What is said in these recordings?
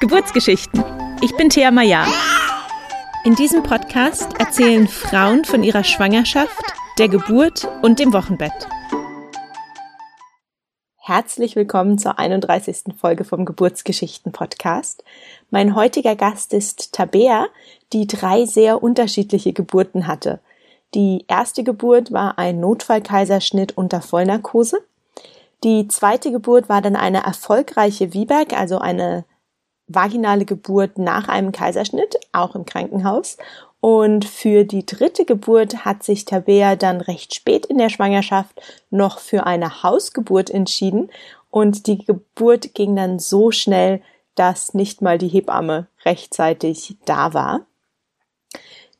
Geburtsgeschichten. Ich bin Thea Maya. In diesem Podcast erzählen Frauen von ihrer Schwangerschaft, der Geburt und dem Wochenbett. Herzlich willkommen zur 31. Folge vom Geburtsgeschichten Podcast. Mein heutiger Gast ist Tabea, die drei sehr unterschiedliche Geburten hatte. Die erste Geburt war ein Notfallkaiserschnitt unter Vollnarkose. Die zweite Geburt war dann eine erfolgreiche Wieberg, also eine vaginale Geburt nach einem Kaiserschnitt, auch im Krankenhaus. Und für die dritte Geburt hat sich Tabea dann recht spät in der Schwangerschaft noch für eine Hausgeburt entschieden. Und die Geburt ging dann so schnell, dass nicht mal die Hebamme rechtzeitig da war.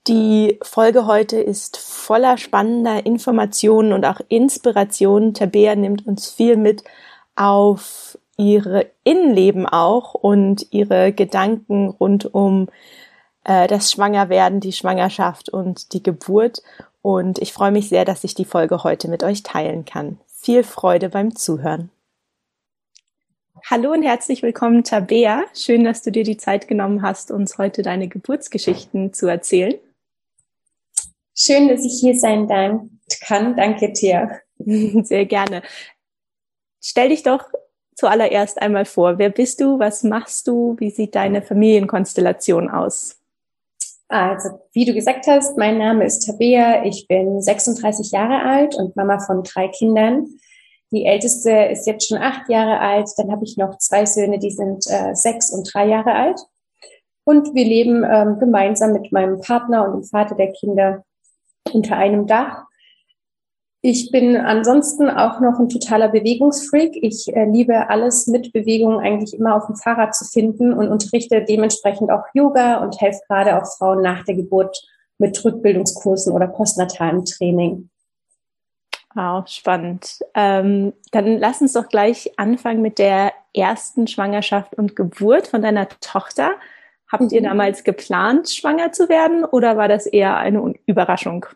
Die Folge heute ist voller spannender Informationen und auch Inspirationen. Tabea nimmt uns viel mit auf ihre Innenleben auch und ihre Gedanken rund um äh, das Schwangerwerden, die Schwangerschaft und die Geburt. Und ich freue mich sehr, dass ich die Folge heute mit euch teilen kann. Viel Freude beim Zuhören. Hallo und herzlich willkommen, Tabea. Schön, dass du dir die Zeit genommen hast, uns heute deine Geburtsgeschichten zu erzählen. Schön, dass ich hier sein kann. Danke dir. Sehr gerne. Stell dich doch zuallererst einmal vor. Wer bist du? Was machst du? Wie sieht deine Familienkonstellation aus? Also, wie du gesagt hast, mein Name ist Tabea. Ich bin 36 Jahre alt und Mama von drei Kindern. Die älteste ist jetzt schon acht Jahre alt. Dann habe ich noch zwei Söhne, die sind äh, sechs und drei Jahre alt. Und wir leben ähm, gemeinsam mit meinem Partner und dem Vater der Kinder unter einem Dach. Ich bin ansonsten auch noch ein totaler Bewegungsfreak. Ich äh, liebe alles mit Bewegung eigentlich immer auf dem Fahrrad zu finden und unterrichte dementsprechend auch Yoga und helfe gerade auch Frauen nach der Geburt mit Rückbildungskursen oder postnatalem Training. Wow, spannend. Ähm, dann lass uns doch gleich anfangen mit der ersten Schwangerschaft und Geburt von deiner Tochter. Habt ihr mhm. damals geplant, schwanger zu werden oder war das eher eine Überraschung?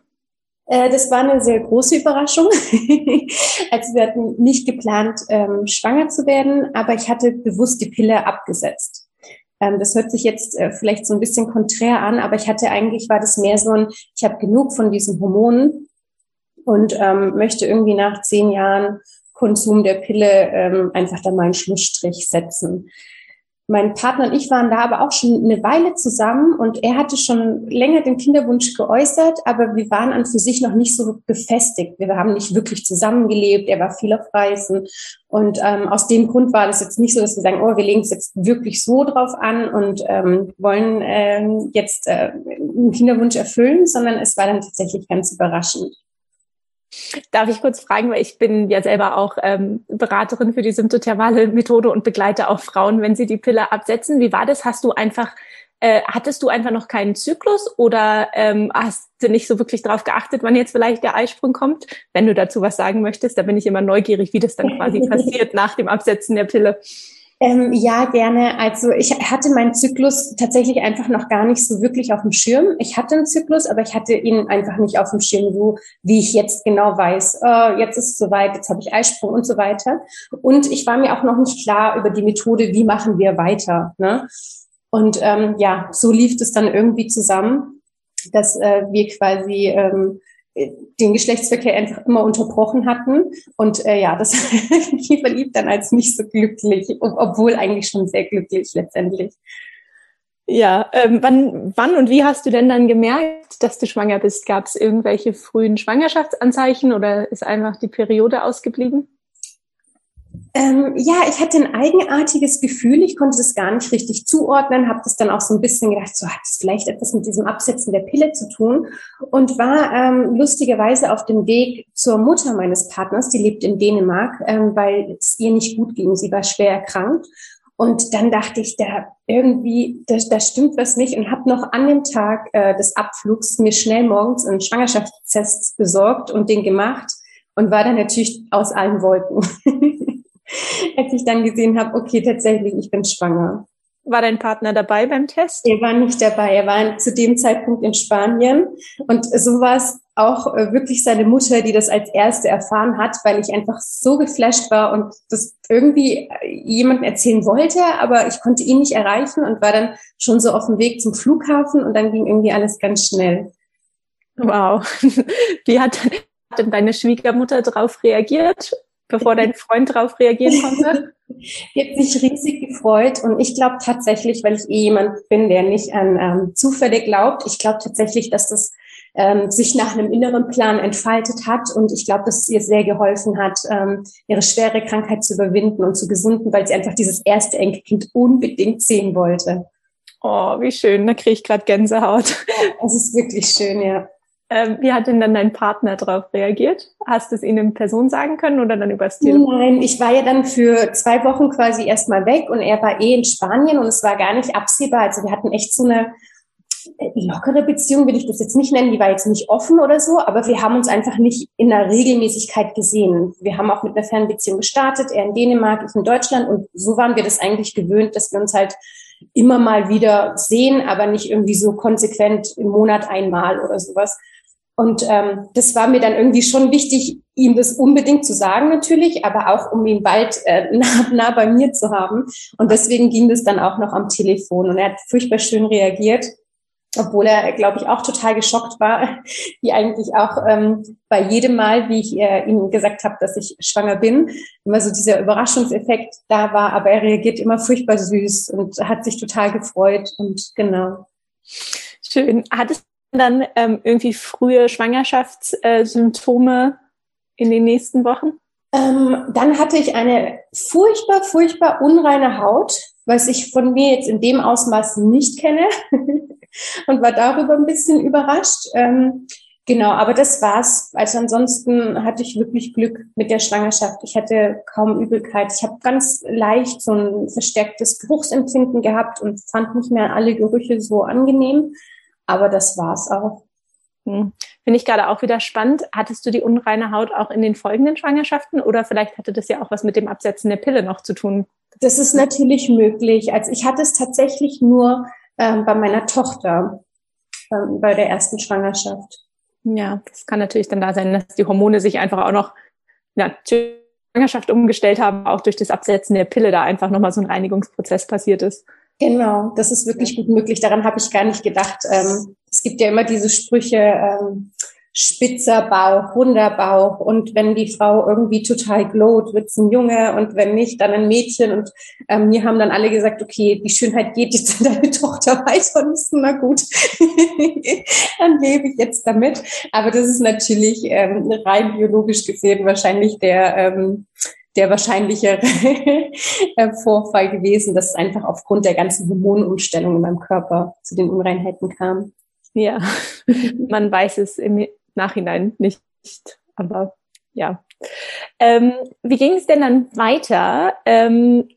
Äh, das war eine sehr große Überraschung. also wir hatten nicht geplant, ähm, schwanger zu werden, aber ich hatte bewusst die Pille abgesetzt. Ähm, das hört sich jetzt äh, vielleicht so ein bisschen konträr an, aber ich hatte eigentlich, war das mehr so ein, ich habe genug von diesen Hormonen und ähm, möchte irgendwie nach zehn Jahren Konsum der Pille ähm, einfach da mal einen Schlussstrich setzen mein Partner und ich waren da aber auch schon eine Weile zusammen und er hatte schon länger den Kinderwunsch geäußert, aber wir waren an für sich noch nicht so gefestigt. Wir haben nicht wirklich zusammengelebt. Er war viel auf Reisen und ähm, aus dem Grund war das jetzt nicht so, dass wir sagen, oh, wir legen es jetzt wirklich so drauf an und ähm, wollen ähm, jetzt äh, einen Kinderwunsch erfüllen, sondern es war dann tatsächlich ganz überraschend. Darf ich kurz fragen, weil ich bin ja selber auch ähm, Beraterin für die symptothermale Methode und begleite auch Frauen, wenn sie die Pille absetzen. Wie war das? Hast du einfach, äh, hattest du einfach noch keinen Zyklus oder ähm, hast du nicht so wirklich darauf geachtet, wann jetzt vielleicht der Eisprung kommt? Wenn du dazu was sagen möchtest, da bin ich immer neugierig, wie das dann quasi passiert nach dem Absetzen der Pille. Ähm, ja, gerne. Also ich hatte meinen Zyklus tatsächlich einfach noch gar nicht so wirklich auf dem Schirm. Ich hatte einen Zyklus, aber ich hatte ihn einfach nicht auf dem Schirm, so wie ich jetzt genau weiß, äh, jetzt ist es soweit, jetzt habe ich Eisprung und so weiter. Und ich war mir auch noch nicht klar über die Methode, wie machen wir weiter. Ne? Und ähm, ja, so lief es dann irgendwie zusammen, dass äh, wir quasi ähm, den Geschlechtsverkehr einfach immer unterbrochen hatten. Und äh, ja, das verlief dann als nicht so glücklich, obwohl eigentlich schon sehr glücklich letztendlich. Ja, ähm, wann, wann und wie hast du denn dann gemerkt, dass du schwanger bist? Gab es irgendwelche frühen Schwangerschaftsanzeichen oder ist einfach die Periode ausgeblieben? Ähm, ja, ich hatte ein eigenartiges Gefühl. Ich konnte das gar nicht richtig zuordnen, habe das dann auch so ein bisschen gedacht, so hat es vielleicht etwas mit diesem Absetzen der Pille zu tun und war ähm, lustigerweise auf dem Weg zur Mutter meines Partners, die lebt in Dänemark, ähm, weil es ihr nicht gut ging. Sie war schwer erkrankt. Und dann dachte ich, da irgendwie, da, da stimmt was nicht und habe noch an dem Tag äh, des Abflugs mir schnell morgens einen Schwangerschaftstest besorgt und den gemacht und war dann natürlich aus allen Wolken. als ich dann gesehen habe, okay, tatsächlich, ich bin schwanger. War dein Partner dabei beim Test? Er war nicht dabei. Er war zu dem Zeitpunkt in Spanien. Und so war es auch äh, wirklich seine Mutter, die das als erste erfahren hat, weil ich einfach so geflasht war und das irgendwie äh, jemandem erzählen wollte, aber ich konnte ihn nicht erreichen und war dann schon so auf dem Weg zum Flughafen und dann ging irgendwie alles ganz schnell. Wow. Wie hat denn deine Schwiegermutter darauf reagiert, bevor dein Freund darauf reagieren konnte? Die hat sich riesig gefreut und ich glaube tatsächlich, weil ich eh jemand bin, der nicht an ähm, Zufälle glaubt, ich glaube tatsächlich, dass das ähm, sich nach einem inneren Plan entfaltet hat und ich glaube, dass es ihr sehr geholfen hat, ähm, ihre schwere Krankheit zu überwinden und zu gesunden, weil sie einfach dieses erste Enkelkind unbedingt sehen wollte. Oh, wie schön, da kriege ich gerade Gänsehaut. Es ist wirklich schön, ja. Ähm, wie hat denn dann dein Partner darauf reagiert? Hast du es ihm in Person sagen können oder dann übers Telefon? Nein, ich war ja dann für zwei Wochen quasi erstmal weg und er war eh in Spanien und es war gar nicht absehbar. Also wir hatten echt so eine äh, lockere Beziehung, will ich das jetzt nicht nennen. Die war jetzt nicht offen oder so, aber wir haben uns einfach nicht in der Regelmäßigkeit gesehen. Wir haben auch mit einer Fernbeziehung gestartet, er in Dänemark, ich in Deutschland und so waren wir das eigentlich gewöhnt, dass wir uns halt immer mal wieder sehen, aber nicht irgendwie so konsequent im Monat einmal oder sowas. Und ähm, das war mir dann irgendwie schon wichtig, ihm das unbedingt zu sagen natürlich, aber auch um ihn bald äh, nah, nah bei mir zu haben. Und deswegen ging das dann auch noch am Telefon. Und er hat furchtbar schön reagiert, obwohl er, glaube ich, auch total geschockt war, wie eigentlich auch ähm, bei jedem Mal, wie ich äh, ihm gesagt habe, dass ich schwanger bin, immer so dieser Überraschungseffekt da war. Aber er reagiert immer furchtbar süß und hat sich total gefreut. Und genau. Schön. Hattest dann ähm, irgendwie frühe Schwangerschaftssymptome in den nächsten Wochen? Ähm, dann hatte ich eine furchtbar, furchtbar unreine Haut, was ich von mir jetzt in dem Ausmaß nicht kenne und war darüber ein bisschen überrascht. Ähm, genau, aber das war's. Also ansonsten hatte ich wirklich Glück mit der Schwangerschaft. Ich hatte kaum Übelkeit. Ich habe ganz leicht so ein verstärktes Geruchsempfinden gehabt und fand nicht mehr alle Gerüche so angenehm. Aber das war's auch. Hm. Finde ich gerade auch wieder spannend. Hattest du die unreine Haut auch in den folgenden Schwangerschaften oder vielleicht hatte das ja auch was mit dem Absetzen der Pille noch zu tun? Das ist natürlich möglich. Also ich hatte es tatsächlich nur ähm, bei meiner Tochter, ähm, bei der ersten Schwangerschaft. Ja, das kann natürlich dann da sein, dass die Hormone sich einfach auch noch ja, Schwangerschaft umgestellt haben, auch durch das Absetzen der Pille da einfach nochmal so ein Reinigungsprozess passiert ist. Genau, das ist wirklich gut möglich. Daran habe ich gar nicht gedacht. Ähm, es gibt ja immer diese Sprüche, ähm, spitzer Bauch, runder Bauch. Und wenn die Frau irgendwie total glowt, wird es ein Junge und wenn nicht, dann ein Mädchen. Und ähm, mir haben dann alle gesagt, okay, die Schönheit geht jetzt an deine Tochter weiter. Und ist na gut, dann lebe ich jetzt damit. Aber das ist natürlich ähm, rein biologisch gesehen wahrscheinlich der ähm, der wahrscheinlichere äh, Vorfall gewesen, dass es einfach aufgrund der ganzen Hormonumstellung in meinem Körper zu den Unreinheiten kam. Ja, man weiß es im Nachhinein nicht, aber ja. Ähm, wie ging es denn dann weiter? Ähm,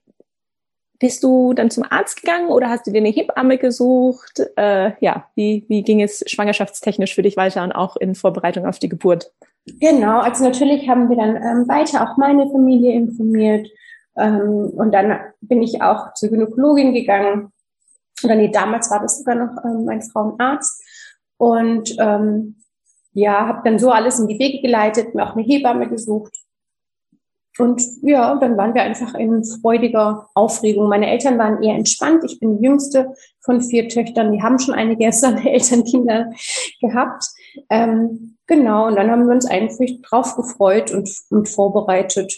bist du dann zum Arzt gegangen oder hast du dir eine Hebamme gesucht? Äh, ja, wie, wie ging es schwangerschaftstechnisch für dich weiter und auch in Vorbereitung auf die Geburt? Genau, also natürlich haben wir dann ähm, weiter auch meine Familie informiert. Ähm, und dann bin ich auch zur Gynäkologin gegangen. Oder nee, damals war das sogar noch ähm, mein Frauenarzt. Und ähm, ja, habe dann so alles in die Wege geleitet, mir auch eine Hebamme gesucht. Und ja, dann waren wir einfach in freudiger Aufregung. Meine Eltern waren eher entspannt. Ich bin die jüngste von vier Töchtern. Die haben schon einige erste Elternkinder gehabt. Ähm, Genau, und dann haben wir uns einfach drauf gefreut und, und vorbereitet.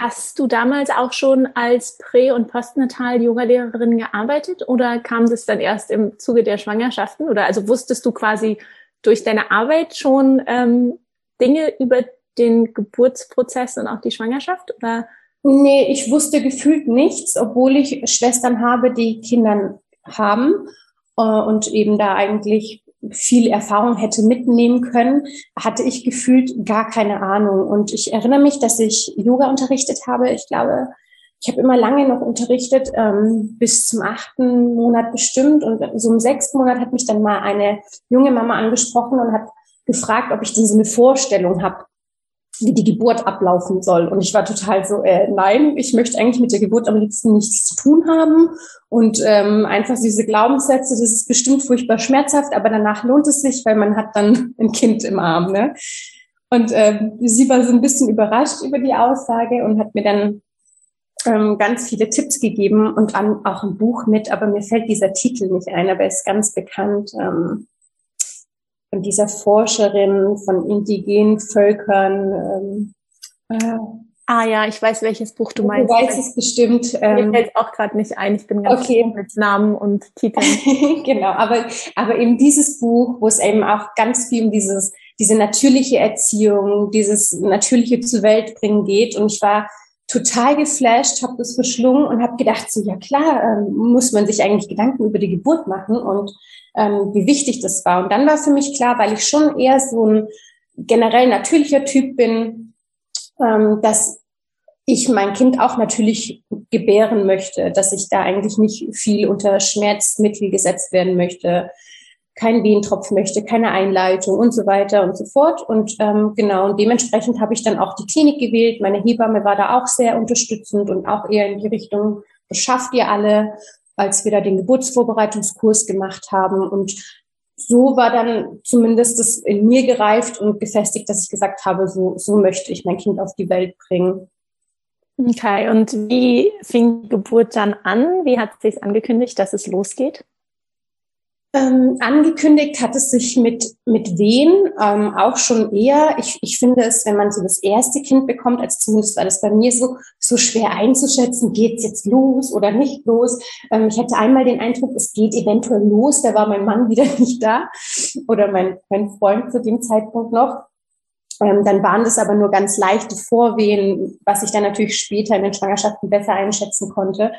Hast du damals auch schon als Prä- und Postnatal-Yoga-Lehrerin gearbeitet oder kam das dann erst im Zuge der Schwangerschaften? Oder also wusstest du quasi durch deine Arbeit schon ähm, Dinge über den Geburtsprozess und auch die Schwangerschaft? Oder? Nee, ich wusste gefühlt nichts, obwohl ich Schwestern habe, die Kinder haben äh, und eben da eigentlich viel Erfahrung hätte mitnehmen können, hatte ich gefühlt gar keine Ahnung. Und ich erinnere mich, dass ich Yoga unterrichtet habe. Ich glaube, ich habe immer lange noch unterrichtet, ähm, bis zum achten Monat bestimmt. Und so im sechsten Monat hat mich dann mal eine junge Mama angesprochen und hat gefragt, ob ich denn so eine Vorstellung habe, wie die Geburt ablaufen soll. Und ich war total so, äh, nein, ich möchte eigentlich mit der Geburt am liebsten nichts zu tun haben. Und ähm, einfach diese Glaubenssätze, das ist bestimmt furchtbar schmerzhaft, aber danach lohnt es sich, weil man hat dann ein Kind im Arm. Ne? Und ähm, sie war so ein bisschen überrascht über die Aussage und hat mir dann ähm, ganz viele Tipps gegeben und an, auch ein Buch mit, aber mir fällt dieser Titel nicht ein, aber er ist ganz bekannt. Ähm, von dieser Forscherin von indigenen Völkern. Ähm, äh, ah ja, ich weiß, welches Buch du meinst. Du weißt es bestimmt. Ähm, Mir fällt auch gerade nicht ein. Ich bin ganz okay. mit Namen und Titeln. genau, aber, aber eben dieses Buch, wo es eben auch ganz viel um dieses, diese natürliche Erziehung, dieses natürliche zur Welt bringen geht. Und ich war total geflasht, habe das verschlungen und habe gedacht, so ja klar, ähm, muss man sich eigentlich Gedanken über die Geburt machen und ähm, wie wichtig das war. Und dann war für mich klar, weil ich schon eher so ein generell natürlicher Typ bin, ähm, dass ich mein Kind auch natürlich gebären möchte, dass ich da eigentlich nicht viel unter Schmerzmittel gesetzt werden möchte, kein Wehentropf möchte, keine Einleitung und so weiter und so fort. Und ähm, genau, und dementsprechend habe ich dann auch die Klinik gewählt. Meine Hebamme war da auch sehr unterstützend und auch eher in die Richtung, beschafft ihr alle als wir da den Geburtsvorbereitungskurs gemacht haben. Und so war dann zumindest das in mir gereift und gefestigt, dass ich gesagt habe, so, so möchte ich mein Kind auf die Welt bringen. Okay, und wie fing die Geburt dann an? Wie hat sich angekündigt, dass es losgeht? Ähm, angekündigt hat es sich mit, mit Wehen ähm, auch schon eher. Ich, ich finde es, wenn man so das erste Kind bekommt, als zumindest war das bei mir so, so schwer einzuschätzen, geht es jetzt los oder nicht los. Ähm, ich hatte einmal den Eindruck, es geht eventuell los, da war mein Mann wieder nicht da oder mein, mein Freund zu dem Zeitpunkt noch. Ähm, dann waren das aber nur ganz leichte Vorwehen, was ich dann natürlich später in den Schwangerschaften besser einschätzen konnte.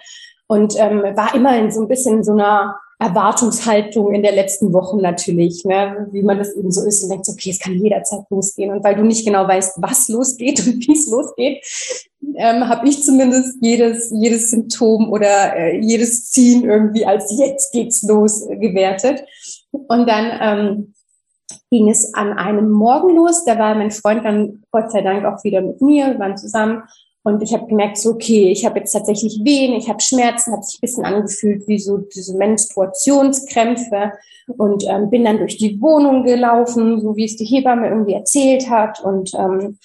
Und ähm, war immer in so ein bisschen so einer Erwartungshaltung in der letzten Woche natürlich, ne? wie man das eben so ist und denkt, okay, es kann jederzeit losgehen. Und weil du nicht genau weißt, was losgeht und wie es losgeht, ähm, habe ich zumindest jedes, jedes Symptom oder äh, jedes Ziehen irgendwie als jetzt geht's los gewertet. Und dann ähm, ging es an einem Morgen los. Da war mein Freund dann Gott sei Dank auch wieder mit mir, wir waren zusammen. Und ich habe gemerkt, so, okay, ich habe jetzt tatsächlich Wehen, ich habe Schmerzen, habe sich ein bisschen angefühlt wie so diese Menstruationskrämpfe und ähm, bin dann durch die Wohnung gelaufen, so wie es die Hebamme irgendwie erzählt hat und ähm,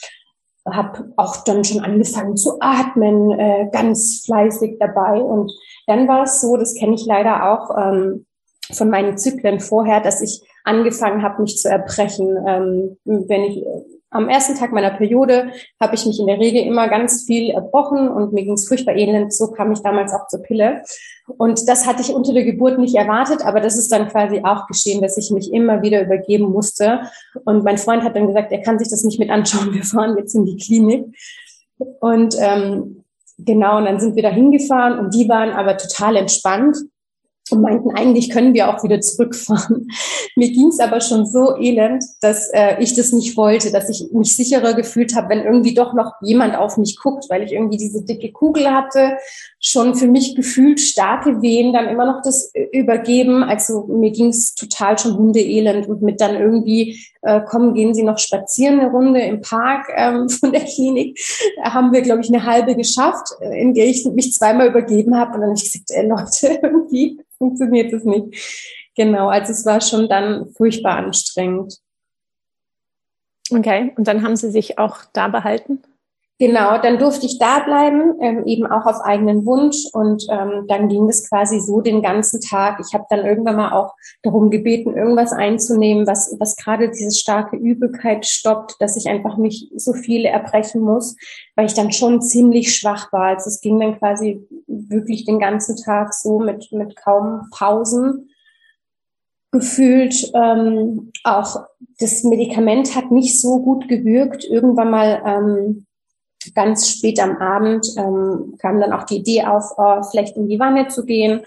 habe auch dann schon angefangen zu atmen, äh, ganz fleißig dabei. Und dann war es so, das kenne ich leider auch ähm, von meinen Zyklen vorher, dass ich angefangen habe, mich zu erbrechen, ähm, wenn ich am ersten Tag meiner Periode habe ich mich in der Regel immer ganz viel erbrochen und mir ging es furchtbar elend. So kam ich damals auch zur Pille. Und das hatte ich unter der Geburt nicht erwartet, aber das ist dann quasi auch geschehen, dass ich mich immer wieder übergeben musste. Und mein Freund hat dann gesagt, er kann sich das nicht mit anschauen. Wir fahren jetzt in die Klinik. Und ähm, genau, und dann sind wir da hingefahren und die waren aber total entspannt und meinten, eigentlich können wir auch wieder zurückfahren. Mir ging es aber schon so elend, dass äh, ich das nicht wollte, dass ich mich sicherer gefühlt habe, wenn irgendwie doch noch jemand auf mich guckt, weil ich irgendwie diese dicke Kugel hatte, schon für mich gefühlt starke Wehen, dann immer noch das äh, übergeben. Also mir ging es total schon hundeelend und mit dann irgendwie, äh, kommen, gehen Sie noch spazieren eine Runde im Park ähm, von der Klinik. Da haben wir, glaube ich, eine halbe geschafft, äh, in der ich mich zweimal übergeben habe und dann habe ich gesagt, ey Leute, irgendwie funktioniert es nicht. Genau, also es war schon dann furchtbar anstrengend. Okay, und dann haben Sie sich auch da behalten? Genau, dann durfte ich da bleiben, ähm, eben auch auf eigenen Wunsch. Und ähm, dann ging es quasi so den ganzen Tag. Ich habe dann irgendwann mal auch darum gebeten, irgendwas einzunehmen, was, was gerade diese starke Übelkeit stoppt, dass ich einfach nicht so viel erbrechen muss, weil ich dann schon ziemlich schwach war. Also es ging dann quasi wirklich den ganzen Tag so mit, mit kaum Pausen gefühlt. Ähm, auch das Medikament hat nicht so gut gewirkt. Irgendwann mal ähm, ganz spät am Abend ähm, kam dann auch die Idee auf, äh, vielleicht in die Wanne zu gehen.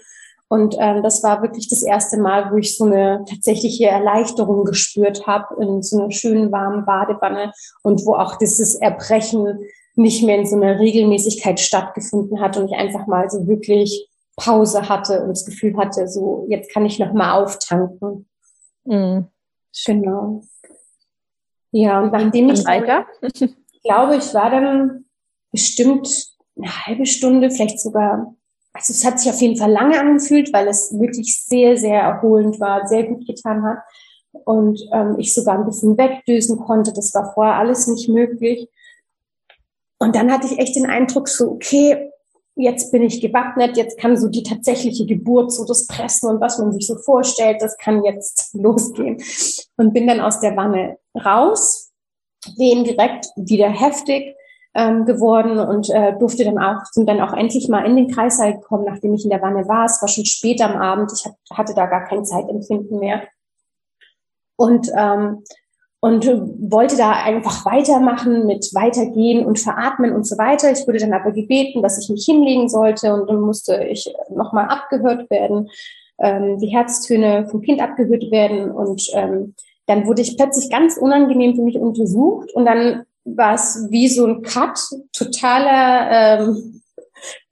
Und ähm, das war wirklich das erste Mal, wo ich so eine tatsächliche Erleichterung gespürt habe in so einer schönen warmen Badewanne und wo auch dieses Erbrechen nicht mehr in so einer Regelmäßigkeit stattgefunden hat und ich einfach mal so wirklich Pause hatte und das Gefühl hatte, so jetzt kann ich noch mal auftanken. Mhm. Genau. Ja, und nachdem ich weiter? Glaube, ich war dann bestimmt eine halbe Stunde, vielleicht sogar, also es hat sich auf jeden Fall lange angefühlt, weil es wirklich sehr, sehr erholend war, sehr gut getan hat und ähm, ich sogar ein bisschen wegdösen konnte. Das war vorher alles nicht möglich. Und dann hatte ich echt den Eindruck so, okay, jetzt bin ich gewappnet, jetzt kann so die tatsächliche Geburt, so das Pressen und was man sich so vorstellt, das kann jetzt losgehen. Und bin dann aus der Wanne raus, wehen direkt wieder heftig ähm, geworden und äh, durfte dann auch, sind dann auch endlich mal in den Kreißsaal gekommen, nachdem ich in der Wanne war. Es war schon spät am Abend, ich hatte da gar kein Zeitempfinden mehr. Und ähm, und wollte da einfach weitermachen mit weitergehen und veratmen und so weiter. Ich wurde dann aber gebeten, dass ich mich hinlegen sollte und dann musste ich nochmal abgehört werden, ähm, die Herztöne vom Kind abgehört werden und ähm, dann wurde ich plötzlich ganz unangenehm für mich untersucht und dann war es wie so ein Cut, totaler ähm,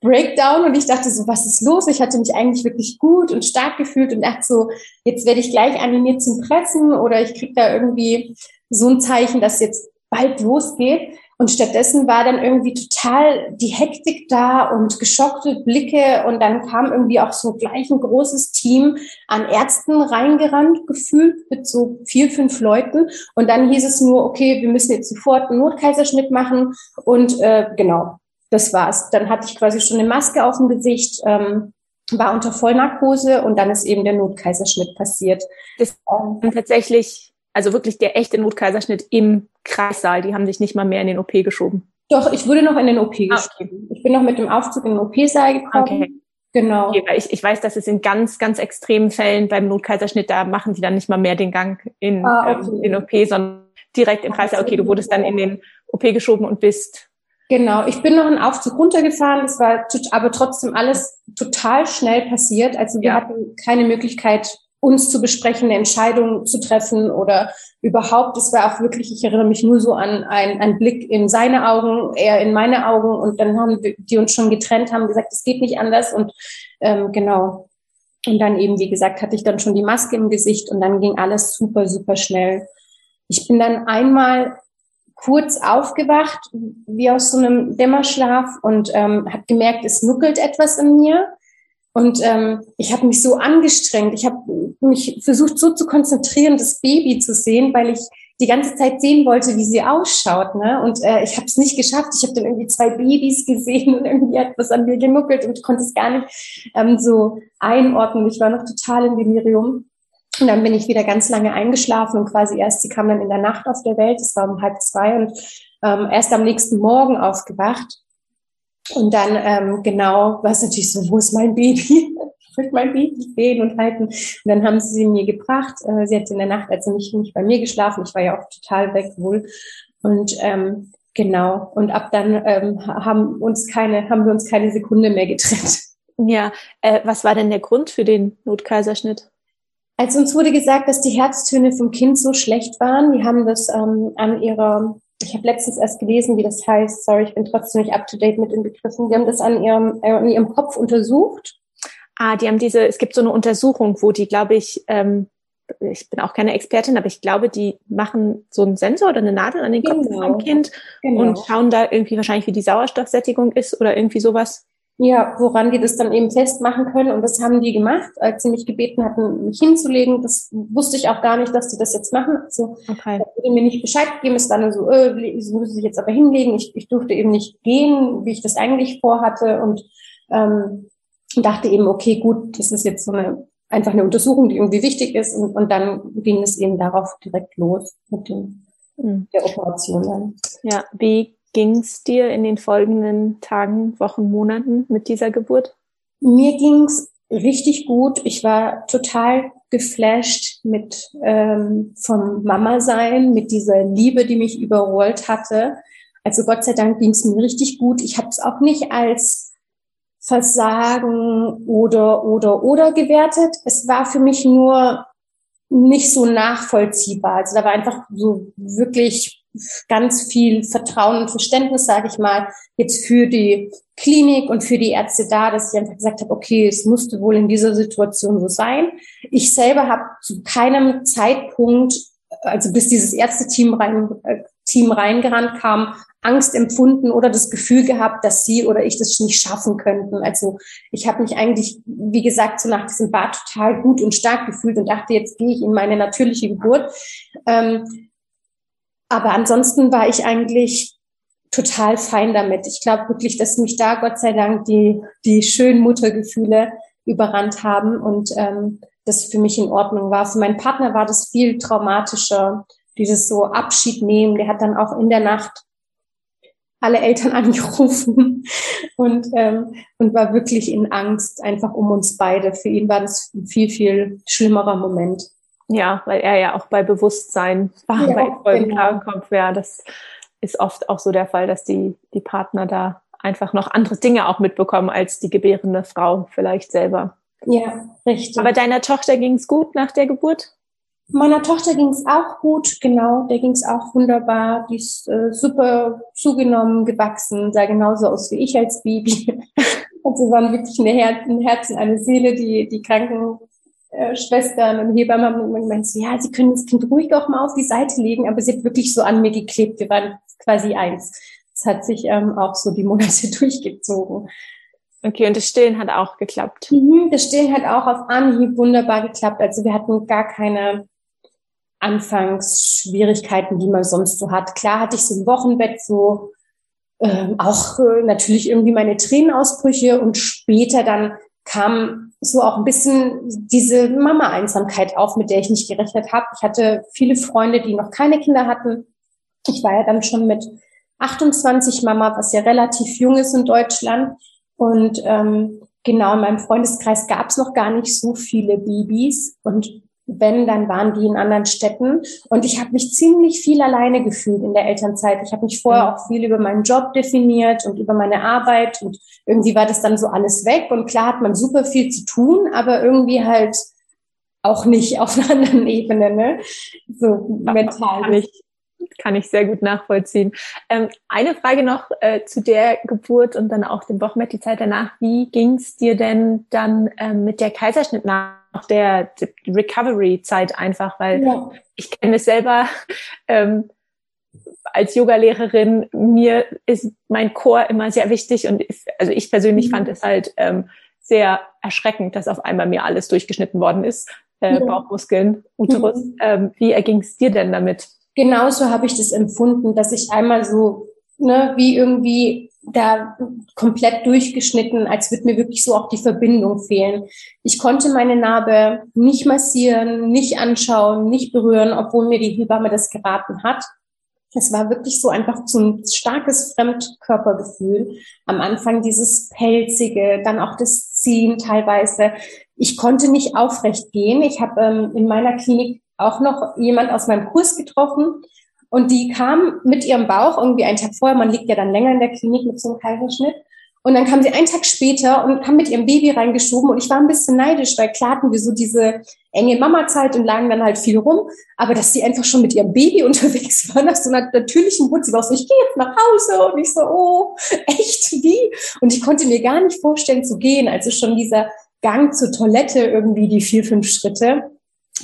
Breakdown und ich dachte so, was ist los? Ich hatte mich eigentlich wirklich gut und stark gefühlt und dachte so, jetzt werde ich gleich animiert zum Pressen oder ich kriege da irgendwie so ein Zeichen, dass jetzt bald losgeht. Und stattdessen war dann irgendwie total die Hektik da und geschockte Blicke und dann kam irgendwie auch so gleich ein großes Team an Ärzten reingerannt, gefühlt mit so vier, fünf Leuten. Und dann hieß es nur, okay, wir müssen jetzt sofort einen Notkaiserschnitt machen und äh, genau, das war's. Dann hatte ich quasi schon eine Maske auf dem Gesicht, ähm, war unter Vollnarkose und dann ist eben der Notkaiserschnitt passiert. Das ähm, tatsächlich, also wirklich der echte Notkaiserschnitt im Kreissaal. Die haben sich nicht mal mehr in den OP geschoben. Doch, ich wurde noch in den OP ah, geschoben. Ich bin noch mit dem Aufzug in den OP-Saal gekommen. Okay. Genau. Okay, weil ich, ich weiß, dass es in ganz, ganz extremen Fällen beim Notkaiserschnitt, da machen die dann nicht mal mehr den Gang in, ah, okay. ähm, in OP, sondern direkt im Kreissaal. Okay, du wurdest dann in den OP geschoben und bist Genau, ich bin noch einen Aufzug runtergefahren, das war aber trotzdem alles total schnell passiert. Also wir ja. hatten keine Möglichkeit, uns zu besprechen, eine Entscheidung zu treffen oder überhaupt. Es war auch wirklich, ich erinnere mich nur so an einen, Blick in seine Augen, er in meine Augen und dann haben die uns schon getrennt, haben gesagt, es geht nicht anders und ähm, genau. Und dann eben, wie gesagt, hatte ich dann schon die Maske im Gesicht und dann ging alles super, super schnell. Ich bin dann einmal kurz aufgewacht, wie aus so einem Dämmerschlaf und ähm, habe gemerkt, es nuckelt etwas in mir. Und ähm, ich habe mich so angestrengt. Ich habe mich versucht, so zu konzentrieren, das Baby zu sehen, weil ich die ganze Zeit sehen wollte, wie sie ausschaut. Ne? Und äh, ich habe es nicht geschafft. Ich habe dann irgendwie zwei Babys gesehen und irgendwie hat was an mir genuckelt und konnte es gar nicht ähm, so einordnen. Ich war noch total im Delirium. Und dann bin ich wieder ganz lange eingeschlafen und quasi erst, sie kam dann in der Nacht auf der Welt, es war um halb zwei und ähm, erst am nächsten Morgen aufgewacht. Und dann ähm, genau war es natürlich so, wo ist mein Baby? Ich mein Baby sehen und halten. Und dann haben sie sie mir gebracht. Äh, sie hat in der Nacht also nicht, nicht bei mir geschlafen. Ich war ja auch total weg wohl. Und ähm, genau. Und ab dann ähm, haben uns keine, haben wir uns keine Sekunde mehr getrennt. Ja, äh, was war denn der Grund für den Notkaiserschnitt? Als uns wurde gesagt, dass die Herztöne vom Kind so schlecht waren, wir haben das ähm, an ihrer, ich habe letztens erst gelesen, wie das heißt, sorry, ich bin trotzdem nicht up to date mit den Begriffen, wir haben das an ihrem, äh, an ihrem Kopf untersucht. Ah, die haben diese, es gibt so eine Untersuchung, wo die, glaube ich, ähm, ich bin auch keine Expertin, aber ich glaube, die machen so einen Sensor oder eine Nadel an den Kopf genau. vom Kind genau. und schauen da irgendwie wahrscheinlich, wie die Sauerstoffsättigung ist oder irgendwie sowas. Ja, woran die das dann eben festmachen können. Und das haben die gemacht, als sie mich gebeten hatten, mich hinzulegen. Das wusste ich auch gar nicht, dass die das jetzt machen. Also okay. wurde mir nicht Bescheid gegeben. Es war dann so, äh, sie müssen sich jetzt aber hinlegen. Ich, ich durfte eben nicht gehen, wie ich das eigentlich vorhatte. Und ähm, dachte eben, okay, gut, das ist jetzt so eine einfach eine Untersuchung, die irgendwie wichtig ist. Und, und dann ging es eben darauf direkt los mit dem, mhm. der Operation dann. Ja, wie ging es dir in den folgenden Tagen, Wochen, Monaten mit dieser Geburt? Mir ging's richtig gut. Ich war total geflasht mit ähm, vom Mama sein, mit dieser Liebe, die mich überrollt hatte. Also Gott sei Dank ging's mir richtig gut. Ich habe es auch nicht als Versagen oder oder oder gewertet. Es war für mich nur nicht so nachvollziehbar. Also da war einfach so wirklich ganz viel Vertrauen und Verständnis, sage ich mal, jetzt für die Klinik und für die Ärzte da, dass ich einfach gesagt habe, okay, es musste wohl in dieser Situation so sein. Ich selber habe zu keinem Zeitpunkt, also bis dieses Ärzteteam rein, äh, Team reingerannt, kam Angst empfunden oder das Gefühl gehabt, dass sie oder ich das nicht schaffen könnten. Also ich habe mich eigentlich, wie gesagt, so nach diesem Bad total gut und stark gefühlt und dachte, jetzt gehe ich in meine natürliche Geburt. Ähm, aber ansonsten war ich eigentlich total fein damit. Ich glaube wirklich, dass mich da Gott sei Dank die, die schönen Muttergefühle überrannt haben und ähm, das für mich in Ordnung war. Für meinen Partner war das viel traumatischer, dieses so Abschied nehmen. Der hat dann auch in der Nacht alle Eltern angerufen und, ähm, und war wirklich in Angst einfach um uns beide. Für ihn war das ein viel, viel schlimmerer Moment. Ja, weil er ja auch bei Bewusstsein war, ja, bei vollem genau. Kopf. Ja, das ist oft auch so der Fall, dass die, die Partner da einfach noch andere Dinge auch mitbekommen als die gebärende Frau vielleicht selber. Ja, richtig. Aber deiner Tochter ging es gut nach der Geburt? Meiner Tochter ging es auch gut, genau, der ging es auch wunderbar. Die ist äh, super zugenommen, gewachsen, sah genauso aus wie ich als Baby. also waren wirklich eine Her ein Herz und eine Seele, die, die Krankenschwestern und Hebammen haben immer gemeint, so, ja, sie können das Kind ruhig auch mal auf die Seite legen, aber sie hat wirklich so an mir geklebt. Wir waren quasi eins. Das hat sich ähm, auch so die Monate durchgezogen. Okay, und das Stillen hat auch geklappt. Mhm, das Stillen hat auch auf Anhieb wunderbar geklappt. Also wir hatten gar keine Anfangsschwierigkeiten, die man sonst so hat. Klar hatte ich so im Wochenbett so ähm, auch äh, natürlich irgendwie meine Tränenausbrüche und später dann kam so auch ein bisschen diese Mama-Einsamkeit auf, mit der ich nicht gerechnet habe. Ich hatte viele Freunde, die noch keine Kinder hatten. Ich war ja dann schon mit 28 Mama, was ja relativ jung ist in Deutschland. Und ähm, genau, in meinem Freundeskreis gab es noch gar nicht so viele Babys. Und wenn, dann waren die in anderen Städten. Und ich habe mich ziemlich viel alleine gefühlt in der Elternzeit. Ich habe mich vorher mhm. auch viel über meinen Job definiert und über meine Arbeit. Und irgendwie war das dann so alles weg. Und klar hat man super viel zu tun, aber irgendwie halt auch nicht auf einer anderen Ebene, ne? So mental. Kann ich, kann ich sehr gut nachvollziehen. Ähm, eine Frage noch äh, zu der Geburt und dann auch dem Wochenbett, die Zeit danach. Wie ging es dir denn dann ähm, mit der Kaiserschnitt nach der Recovery-Zeit einfach? Weil ja. ich kenne es selber ähm, als Yogalehrerin. Mir ist mein Chor immer sehr wichtig und ich, also ich persönlich mhm. fand es halt ähm, sehr erschreckend, dass auf einmal mir alles durchgeschnitten worden ist. Äh, ja. Bauchmuskeln, Uterus. Mhm. Ähm, wie erging es dir denn damit? Genauso habe ich das empfunden, dass ich einmal so, ne, wie irgendwie da komplett durchgeschnitten, als würde mir wirklich so auch die Verbindung fehlen. Ich konnte meine Narbe nicht massieren, nicht anschauen, nicht berühren, obwohl mir die Hebamme das geraten hat. Es war wirklich so einfach so ein starkes Fremdkörpergefühl. Am Anfang dieses pelzige, dann auch das Ziehen teilweise. Ich konnte nicht aufrecht gehen. Ich habe ähm, in meiner Klinik auch noch jemand aus meinem Kurs getroffen und die kam mit ihrem Bauch irgendwie einen Tag vorher, man liegt ja dann länger in der Klinik mit so einem Kaiserschnitt. Und dann kam sie einen Tag später und kam mit ihrem Baby reingeschoben und ich war ein bisschen neidisch, weil klar hatten wir so diese enge Mama-Zeit und lagen dann halt viel rum. Aber dass sie einfach schon mit ihrem Baby unterwegs war, nach so einer natürlichen Wut, sie war so, ich gehe jetzt nach Hause und ich so, oh, echt, wie? Und ich konnte mir gar nicht vorstellen zu gehen. Also schon dieser Gang zur Toilette irgendwie, die vier, fünf Schritte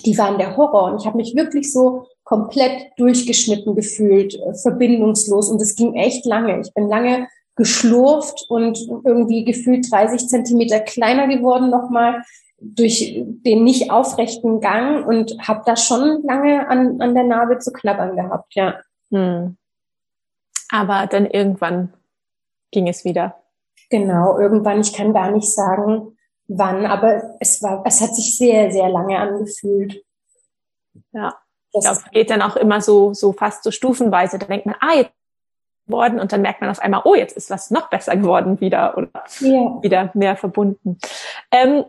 die waren der Horror. Und ich habe mich wirklich so komplett durchgeschnitten gefühlt, äh, verbindungslos. Und es ging echt lange. Ich bin lange geschlurft und irgendwie gefühlt 30 Zentimeter kleiner geworden nochmal durch den nicht aufrechten Gang und habe da schon lange an, an der Narbe zu knabbern gehabt, ja. Hm. Aber dann irgendwann ging es wieder. Genau, irgendwann, ich kann gar nicht sagen, wann, aber es war, es hat sich sehr, sehr lange angefühlt. Ja. Das ich glaube, geht dann auch immer so, so fast so stufenweise. Da denkt man, ah, jetzt worden und dann merkt man auf einmal, oh, jetzt ist was noch besser geworden wieder oder ja. wieder mehr verbunden. Ähm,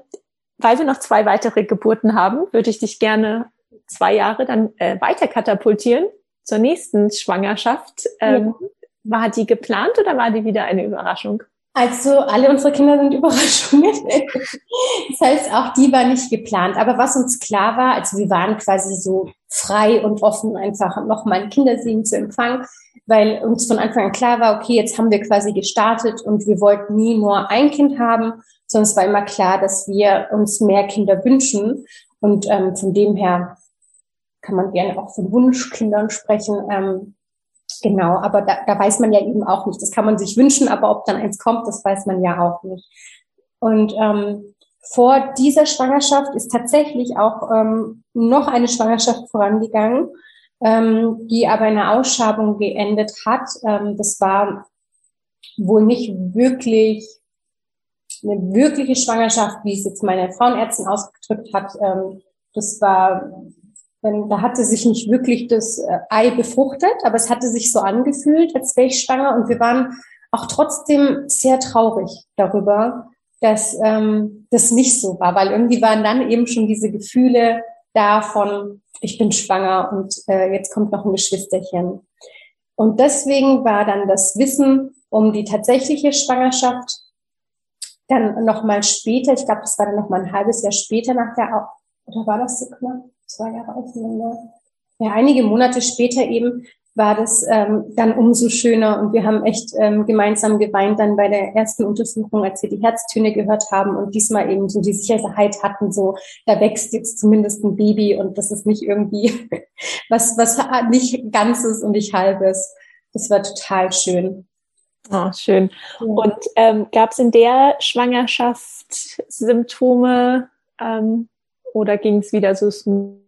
weil wir noch zwei weitere Geburten haben, würde ich dich gerne zwei Jahre dann äh, weiter katapultieren zur nächsten Schwangerschaft. Ähm, ja. War die geplant oder war die wieder eine Überraschung? Also alle unsere Kinder sind Überraschungen. das heißt, auch die war nicht geplant. Aber was uns klar war, also wir waren quasi so frei und offen, einfach nochmal ein Kindersehen zu empfangen, weil uns von Anfang an klar war, okay, jetzt haben wir quasi gestartet und wir wollten nie nur ein Kind haben, sondern es war immer klar, dass wir uns mehr Kinder wünschen. Und ähm, von dem her kann man gerne auch von Wunschkindern sprechen. Ähm, Genau, aber da, da weiß man ja eben auch nicht. Das kann man sich wünschen, aber ob dann eins kommt, das weiß man ja auch nicht. Und ähm, vor dieser Schwangerschaft ist tatsächlich auch ähm, noch eine Schwangerschaft vorangegangen, ähm, die aber in einer Ausschabung geendet hat. Ähm, das war wohl nicht wirklich eine wirkliche Schwangerschaft, wie es jetzt meine Frauenärztin ausgedrückt hat. Ähm, das war, da hatte sich nicht wirklich das äh, Ei befruchtet, aber es hatte sich so angefühlt, als wäre ich schwanger. Und wir waren auch trotzdem sehr traurig darüber, dass ähm, das nicht so war, weil irgendwie waren dann eben schon diese Gefühle da von, ich bin schwanger und äh, jetzt kommt noch ein Geschwisterchen. Und deswegen war dann das Wissen um die tatsächliche Schwangerschaft dann noch mal später, ich glaube, das war dann noch mal ein halbes Jahr später nach der, oder war das so knapp? Zwei Jahre auseinander. Ja, einige Monate später eben war das ähm, dann umso schöner und wir haben echt ähm, gemeinsam geweint dann bei der ersten Untersuchung, als wir die Herztöne gehört haben und diesmal eben so die Sicherheit hatten, so da wächst jetzt zumindest ein Baby und das ist nicht irgendwie was was nicht ganzes und nicht halbes. Das war total schön. Oh, schön. Ja. Und ähm, gab es in der Schwangerschaft Symptome ähm, oder ging es wieder so smooth?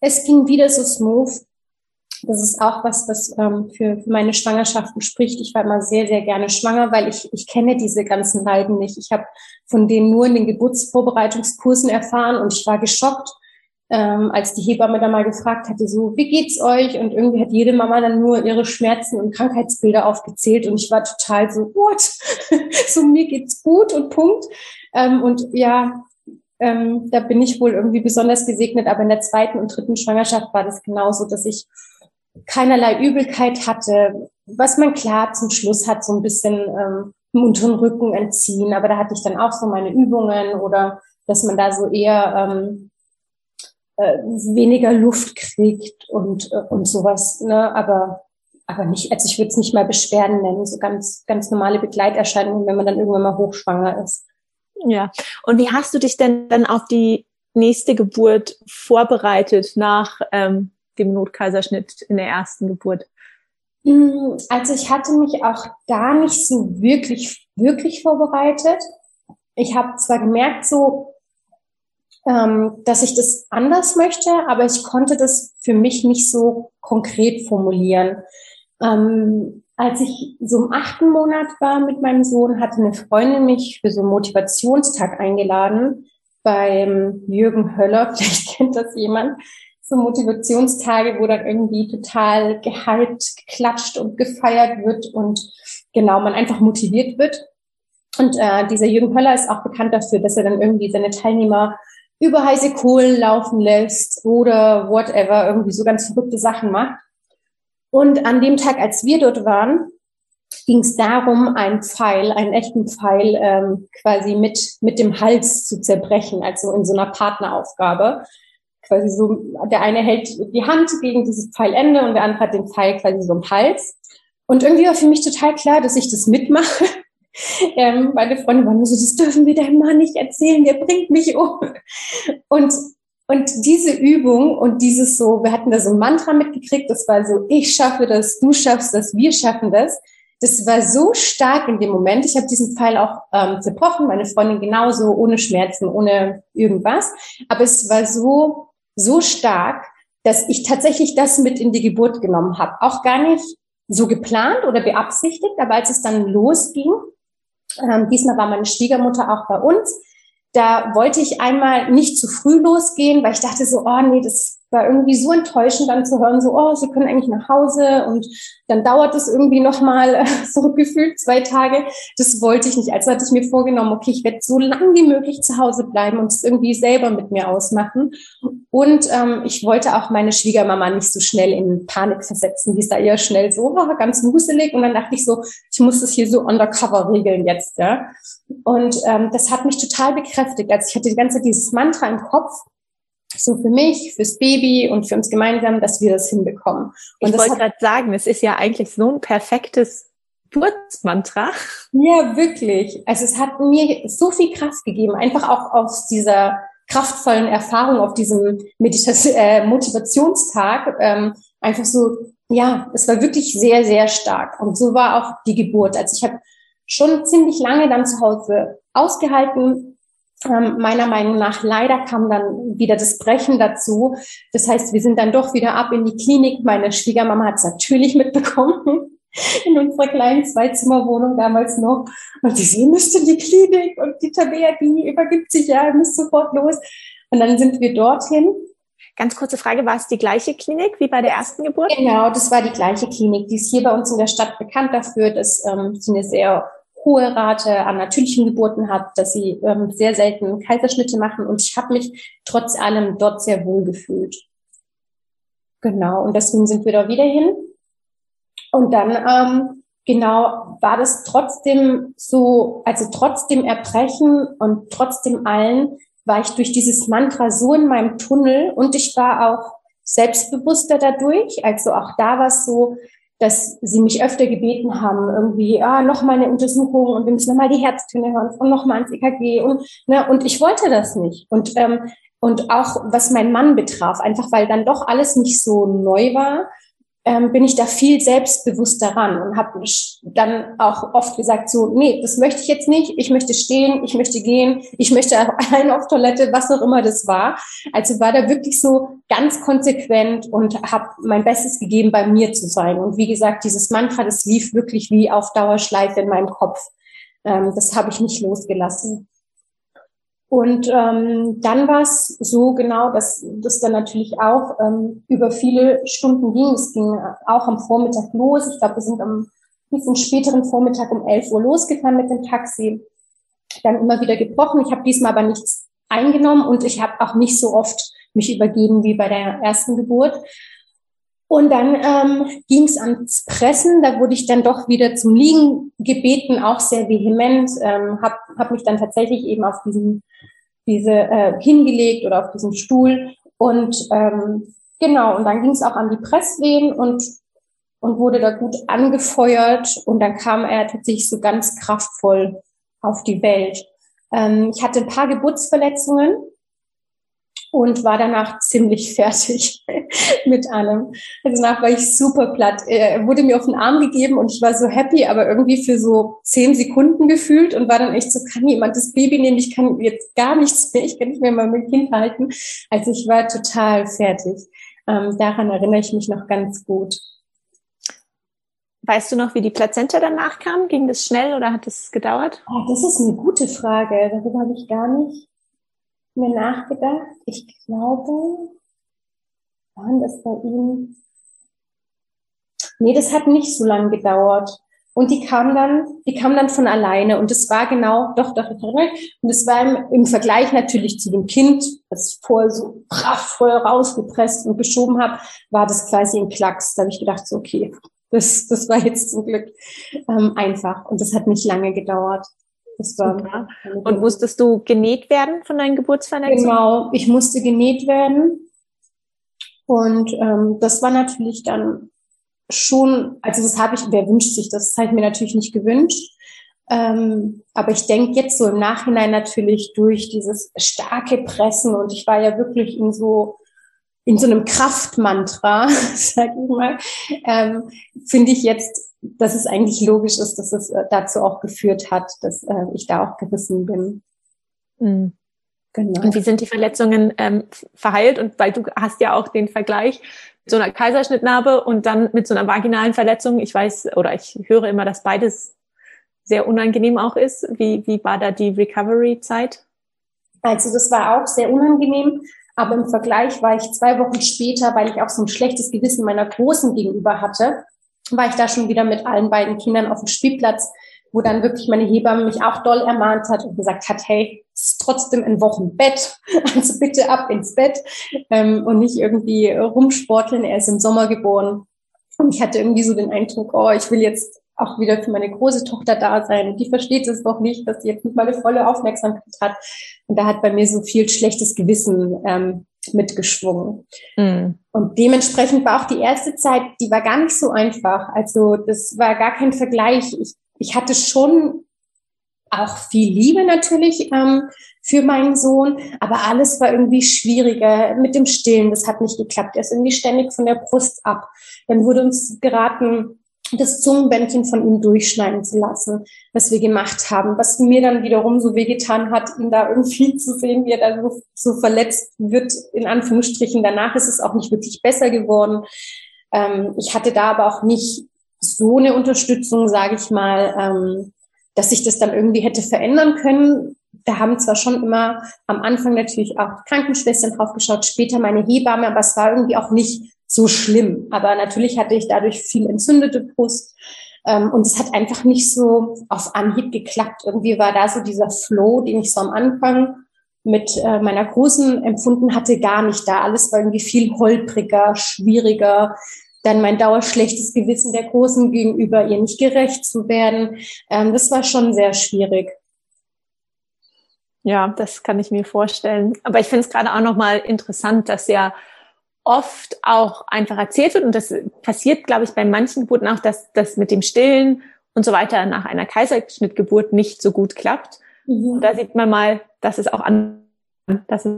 Es ging wieder so smooth. Das ist auch was, was ähm, für, für meine Schwangerschaften spricht. Ich war immer sehr, sehr gerne schwanger, weil ich, ich kenne diese ganzen Leiden nicht. Ich habe von denen nur in den Geburtsvorbereitungskursen erfahren und ich war geschockt, ähm, als die Hebamme da mal gefragt hatte, so, wie geht's euch? Und irgendwie hat jede Mama dann nur ihre Schmerzen und Krankheitsbilder aufgezählt und ich war total so, what? so, mir geht's gut und Punkt. Ähm, und ja, ähm, da bin ich wohl irgendwie besonders gesegnet, aber in der zweiten und dritten Schwangerschaft war das genauso, dass ich keinerlei Übelkeit hatte, was man klar zum Schluss hat, so ein bisschen ähm, im unteren Rücken entziehen. Aber da hatte ich dann auch so meine Übungen oder dass man da so eher ähm, äh, weniger Luft kriegt und, äh, und sowas. Ne? Aber, aber nicht, also ich würde es nicht mal Beschwerden nennen, so ganz, ganz normale Begleiterscheinungen, wenn man dann irgendwann mal hochschwanger ist. Ja. Und wie hast du dich denn dann auf die nächste Geburt vorbereitet nach ähm, dem Notkaiserschnitt in der ersten Geburt? Mm, also ich hatte mich auch gar nicht so wirklich, wirklich vorbereitet. Ich habe zwar gemerkt, so, ähm, dass ich das anders möchte, aber ich konnte das für mich nicht so konkret formulieren. Ähm, als ich so im achten Monat war mit meinem Sohn, hatte eine Freundin mich für so einen Motivationstag eingeladen beim Jürgen Höller, vielleicht kennt das jemand so Motivationstage, wo dann irgendwie total gehypt, geklatscht und gefeiert wird und genau man einfach motiviert wird. Und äh, dieser Jürgen Höller ist auch bekannt dafür, dass er dann irgendwie seine Teilnehmer über heiße Kohlen laufen lässt oder whatever, irgendwie so ganz verrückte Sachen macht. Und an dem Tag, als wir dort waren, ging es darum, einen Pfeil, einen echten Pfeil ähm, quasi mit, mit dem Hals zu zerbrechen, also in so einer Partneraufgabe quasi so, der eine hält die Hand gegen dieses Pfeilende und der andere hat den Pfeil quasi so im Hals. Und irgendwie war für mich total klar, dass ich das mitmache. ähm, meine Freunde waren nur so, das dürfen wir deinem Mann nicht erzählen, der bringt mich um. Und, und diese Übung und dieses so, wir hatten da so ein Mantra mitgekriegt, das war so, ich schaffe das, du schaffst das, wir schaffen das. Das war so stark in dem Moment. Ich habe diesen Pfeil auch ähm, zerbrochen, meine Freundin genauso, ohne Schmerzen, ohne irgendwas. Aber es war so so stark, dass ich tatsächlich das mit in die Geburt genommen habe. Auch gar nicht so geplant oder beabsichtigt, aber als es dann losging, ähm, diesmal war meine Schwiegermutter auch bei uns, da wollte ich einmal nicht zu früh losgehen, weil ich dachte so, oh nee, das war irgendwie so enttäuschend dann zu hören, so, oh, sie können eigentlich nach Hause und dann dauert es irgendwie nochmal so gefühlt zwei Tage. Das wollte ich nicht. Also hatte ich mir vorgenommen, okay, ich werde so lange wie möglich zu Hause bleiben und es irgendwie selber mit mir ausmachen. Und ähm, ich wollte auch meine Schwiegermama nicht so schnell in Panik versetzen. Die ist da eher schnell so, oh, ganz wuselig. Und dann dachte ich so, ich muss das hier so undercover regeln jetzt, ja. Und ähm, das hat mich total bekräftigt. Also ich hatte die ganze Zeit dieses Mantra im Kopf, so für mich, fürs Baby und für uns gemeinsam, dass wir das hinbekommen. Und ich wollte gerade sagen, es ist ja eigentlich so ein perfektes Geburtsmantra. Ja, wirklich. Also es hat mir so viel Kraft gegeben, einfach auch aus dieser kraftvollen Erfahrung auf diesem Meditation, äh, Motivationstag, ähm, einfach so ja, es war wirklich sehr, sehr stark. Und so war auch die Geburt. Also ich habe schon ziemlich lange dann zu Hause ausgehalten. Ähm, meiner Meinung nach leider kam dann wieder das Brechen dazu. Das heißt, wir sind dann doch wieder ab in die Klinik. Meine Schwiegermama hat es natürlich mitbekommen in unserer kleinen Zweizimmerwohnung damals noch. Und sie, sie müsste in die Klinik und die Tabea, die übergibt sich ja, muss sofort los. Und dann sind wir dorthin Ganz kurze Frage, war es die gleiche Klinik wie bei der ersten Geburt? Genau, das war die gleiche Klinik. Die ist hier bei uns in der Stadt bekannt dafür, dass ähm, sie eine sehr hohe Rate an natürlichen Geburten hat, dass sie ähm, sehr selten Kaiserschnitte machen und ich habe mich trotz allem dort sehr wohl gefühlt. Genau, und deswegen sind wir da wieder hin. Und dann ähm, genau war das trotzdem so, also trotzdem Erbrechen und trotzdem allen war ich durch dieses Mantra so in meinem Tunnel und ich war auch selbstbewusster dadurch. Also auch da war es so, dass sie mich öfter gebeten haben, irgendwie, ah, noch mal eine Untersuchung und wir müssen noch mal die Herztöne hören und noch mal ans EKG und, ne, und ich wollte das nicht. Und, ähm, und auch was mein Mann betraf, einfach weil dann doch alles nicht so neu war, ähm, bin ich da viel selbstbewusster ran und habe dann auch oft gesagt, so, nee, das möchte ich jetzt nicht, ich möchte stehen, ich möchte gehen, ich möchte allein auf Toilette, was auch immer das war. Also war da wirklich so ganz konsequent und habe mein Bestes gegeben, bei mir zu sein. Und wie gesagt, dieses Mantra, das lief wirklich wie auf Dauerschleife in meinem Kopf. Ähm, das habe ich nicht losgelassen. Und ähm, dann war es so genau, dass das dann natürlich auch ähm, über viele Stunden ging. Es ging auch am Vormittag los. Ich glaube, wir sind am bisschen späteren Vormittag um 11 Uhr losgefahren mit dem Taxi. Dann immer wieder gebrochen. Ich habe diesmal aber nichts eingenommen und ich habe auch nicht so oft mich übergeben wie bei der ersten Geburt. Und dann ähm, ging es ans Pressen. Da wurde ich dann doch wieder zum Liegen gebeten, auch sehr vehement. Ähm, habe hab mich dann tatsächlich eben auf diesen diese äh, hingelegt oder auf diesen Stuhl und ähm, genau und dann ging es auch an die Presswehen und und wurde da gut angefeuert und dann kam er tatsächlich so ganz kraftvoll auf die Welt. Ähm, ich hatte ein paar Geburtsverletzungen und war danach ziemlich fertig mit allem. Also danach war ich super platt. Er wurde mir auf den Arm gegeben und ich war so happy, aber irgendwie für so zehn Sekunden gefühlt und war dann echt so, kann jemand das Baby nehmen? Ich kann jetzt gar nichts mehr, ich kann nicht mehr mal mein Kind halten. Also ich war total fertig. Ähm, daran erinnere ich mich noch ganz gut. Weißt du noch, wie die Plazenta danach kam? Ging das schnell oder hat es gedauert? Oh, das ist eine gute Frage. Darüber habe ich gar nicht mir nachgedacht. Ich glaube, waren das bei ihm? Nee, das hat nicht so lange gedauert. Und die kam dann, die kam dann von alleine. Und es war genau, doch, doch, ich erinnere Und es war im, im, Vergleich natürlich zu dem Kind, das vorher so kraftvoll rausgepresst und geschoben habe, war das quasi ein Klacks. Da habe ich gedacht, so, okay, das, das war jetzt zum Glück ähm, einfach. Und das hat nicht lange gedauert. Das war Und musstest du genäht werden von deinen Geburtsverletzungen? Genau, ich musste genäht werden. Und ähm, das war natürlich dann schon, also das habe ich, wer wünscht sich das? Das habe ich mir natürlich nicht gewünscht. Ähm, aber ich denke jetzt so im Nachhinein natürlich durch dieses starke Pressen und ich war ja wirklich in so in so einem Kraftmantra, sag ich mal, ähm, finde ich jetzt dass es eigentlich logisch ist, dass es äh, dazu auch geführt hat, dass äh, ich da auch gerissen bin. Mhm. Genau. Und wie sind die Verletzungen ähm, verheilt? Und weil du hast ja auch den Vergleich mit so einer Kaiserschnittnarbe und dann mit so einer vaginalen Verletzung. Ich weiß oder ich höre immer, dass beides sehr unangenehm auch ist. Wie, wie war da die Recovery-Zeit? Also das war auch sehr unangenehm, aber im Vergleich war ich zwei Wochen später, weil ich auch so ein schlechtes Gewissen meiner Großen gegenüber hatte, war ich da schon wieder mit allen beiden Kindern auf dem Spielplatz, wo dann wirklich meine Hebamme mich auch doll ermahnt hat und gesagt hat, hey, es ist trotzdem ein Wochenbett, also bitte ab ins Bett ähm, und nicht irgendwie rumsporteln. Er ist im Sommer geboren. Und ich hatte irgendwie so den Eindruck, oh, ich will jetzt auch wieder für meine große Tochter da sein. Die versteht es doch nicht, dass sie jetzt nicht meine volle Aufmerksamkeit hat. Und da hat bei mir so viel schlechtes Gewissen ähm, mitgeschwungen. Mhm. Und dementsprechend war auch die erste Zeit, die war gar nicht so einfach. Also das war gar kein Vergleich. Ich, ich hatte schon auch viel Liebe natürlich ähm, für meinen Sohn, aber alles war irgendwie schwieriger mit dem Stillen. Das hat nicht geklappt. Er ist irgendwie ständig von der Brust ab. Dann wurde uns geraten, das Zungenbändchen von ihm durchschneiden zu lassen, was wir gemacht haben, was mir dann wiederum so wehgetan hat, ihn da irgendwie zu sehen, wie er da so, so verletzt wird, in Anführungsstrichen. Danach ist es auch nicht wirklich besser geworden. Ähm, ich hatte da aber auch nicht so eine Unterstützung, sage ich mal, ähm, dass sich das dann irgendwie hätte verändern können. Da haben zwar schon immer am Anfang natürlich auch Krankenschwestern drauf geschaut, später meine Hebamme, aber es war irgendwie auch nicht so schlimm. Aber natürlich hatte ich dadurch viel entzündete Brust. Ähm, und es hat einfach nicht so auf Anhieb geklappt. Irgendwie war da so dieser Flow, den ich so am Anfang mit äh, meiner Großen empfunden hatte, gar nicht da. Alles war irgendwie viel holpriger, schwieriger dann mein dauerschlechtes Gewissen der Großen gegenüber, ihr nicht gerecht zu werden. Ähm, das war schon sehr schwierig. Ja, das kann ich mir vorstellen. Aber ich finde es gerade auch nochmal interessant, dass ja oft auch einfach erzählt wird und das passiert, glaube ich, bei manchen Geburten auch, dass das mit dem Stillen und so weiter nach einer Kaiserschnittgeburt nicht so gut klappt. Mhm. Und da sieht man mal, dass es auch an, dass es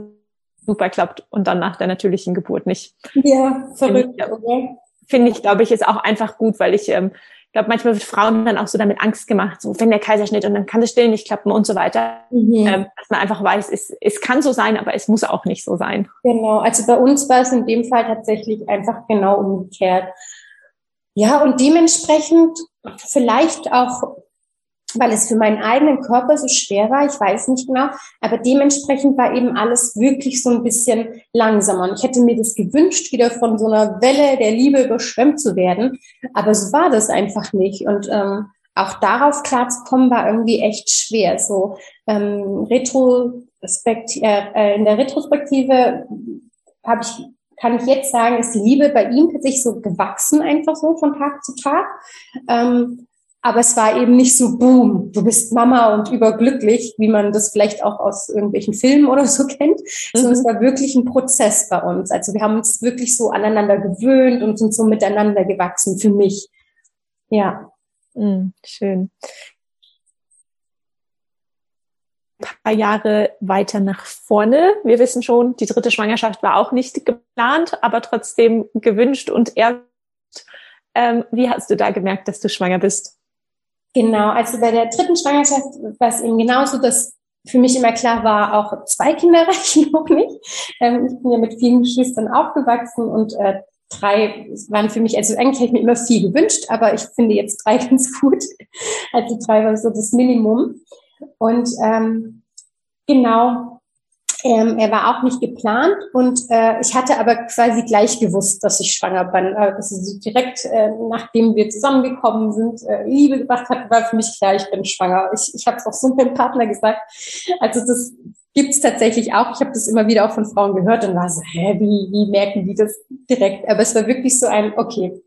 super klappt und dann nach der natürlichen Geburt nicht. Ja, verrückt, finde ich, glaube ich, ist auch einfach gut, weil ich ähm, glaube, manchmal wird Frauen dann auch so damit Angst gemacht, so wenn der Kaiserschnitt und dann kann das Stillen nicht klappen und so weiter. Mhm. Ähm, dass man einfach weiß, es, es kann so sein, aber es muss auch nicht so sein. Genau, also bei uns war es in dem Fall tatsächlich einfach genau umgekehrt. Ja, und dementsprechend vielleicht auch weil es für meinen eigenen Körper so schwer war, ich weiß nicht genau, aber dementsprechend war eben alles wirklich so ein bisschen langsamer. Und ich hätte mir das gewünscht, wieder von so einer Welle der Liebe überschwemmt zu werden, aber so war das einfach nicht. Und ähm, auch darauf klarzukommen, war irgendwie echt schwer. So ähm, Retrospekt, äh, äh, in der Retrospektive habe ich kann ich jetzt sagen, ist die Liebe bei ihm tatsächlich so gewachsen, einfach so von Tag zu Tag. Ähm, aber es war eben nicht so, boom, du bist Mama und überglücklich, wie man das vielleicht auch aus irgendwelchen Filmen oder so kennt, mhm. sondern es war wirklich ein Prozess bei uns. Also wir haben uns wirklich so aneinander gewöhnt und sind so miteinander gewachsen für mich. Ja. Mhm, schön. Ein paar Jahre weiter nach vorne. Wir wissen schon, die dritte Schwangerschaft war auch nicht geplant, aber trotzdem gewünscht und erst. Ähm, wie hast du da gemerkt, dass du schwanger bist? Genau, also bei der dritten Schwangerschaft war es eben genauso, dass für mich immer klar war, auch zwei Kinder reichen noch nicht. Ähm, ich bin ja mit vielen Geschwistern aufgewachsen und äh, drei waren für mich, also eigentlich hätte ich mir immer vier gewünscht, aber ich finde jetzt drei ganz gut. Also drei war so das Minimum. Und ähm, genau, ähm, er war auch nicht geplant und äh, ich hatte aber quasi gleich gewusst, dass ich schwanger bin. Also direkt äh, nachdem wir zusammengekommen sind, äh, Liebe gemacht hatten, war für mich klar, ich bin schwanger. Ich, ich habe es auch so meinem Partner gesagt. Also das gibt's tatsächlich auch. Ich habe das immer wieder auch von Frauen gehört und war so, hä, wie, wie merken die das direkt? Aber es war wirklich so ein, okay,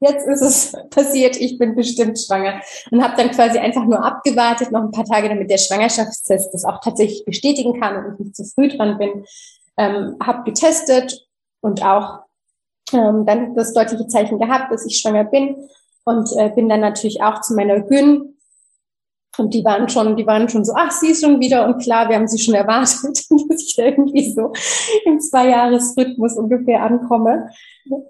jetzt ist es passiert, ich bin bestimmt schwanger. Und habe dann quasi einfach nur abgewartet, noch ein paar Tage, damit der Schwangerschaftstest das auch tatsächlich bestätigen kann und ich nicht zu früh dran bin. Ähm, habe getestet und auch ähm, dann das deutliche Zeichen gehabt, dass ich schwanger bin und äh, bin dann natürlich auch zu meiner Gyn und die waren schon, die waren schon so, ach, sie ist schon wieder und klar, wir haben sie schon erwartet, dass ich irgendwie so im Zweijahresrhythmus ungefähr ankomme.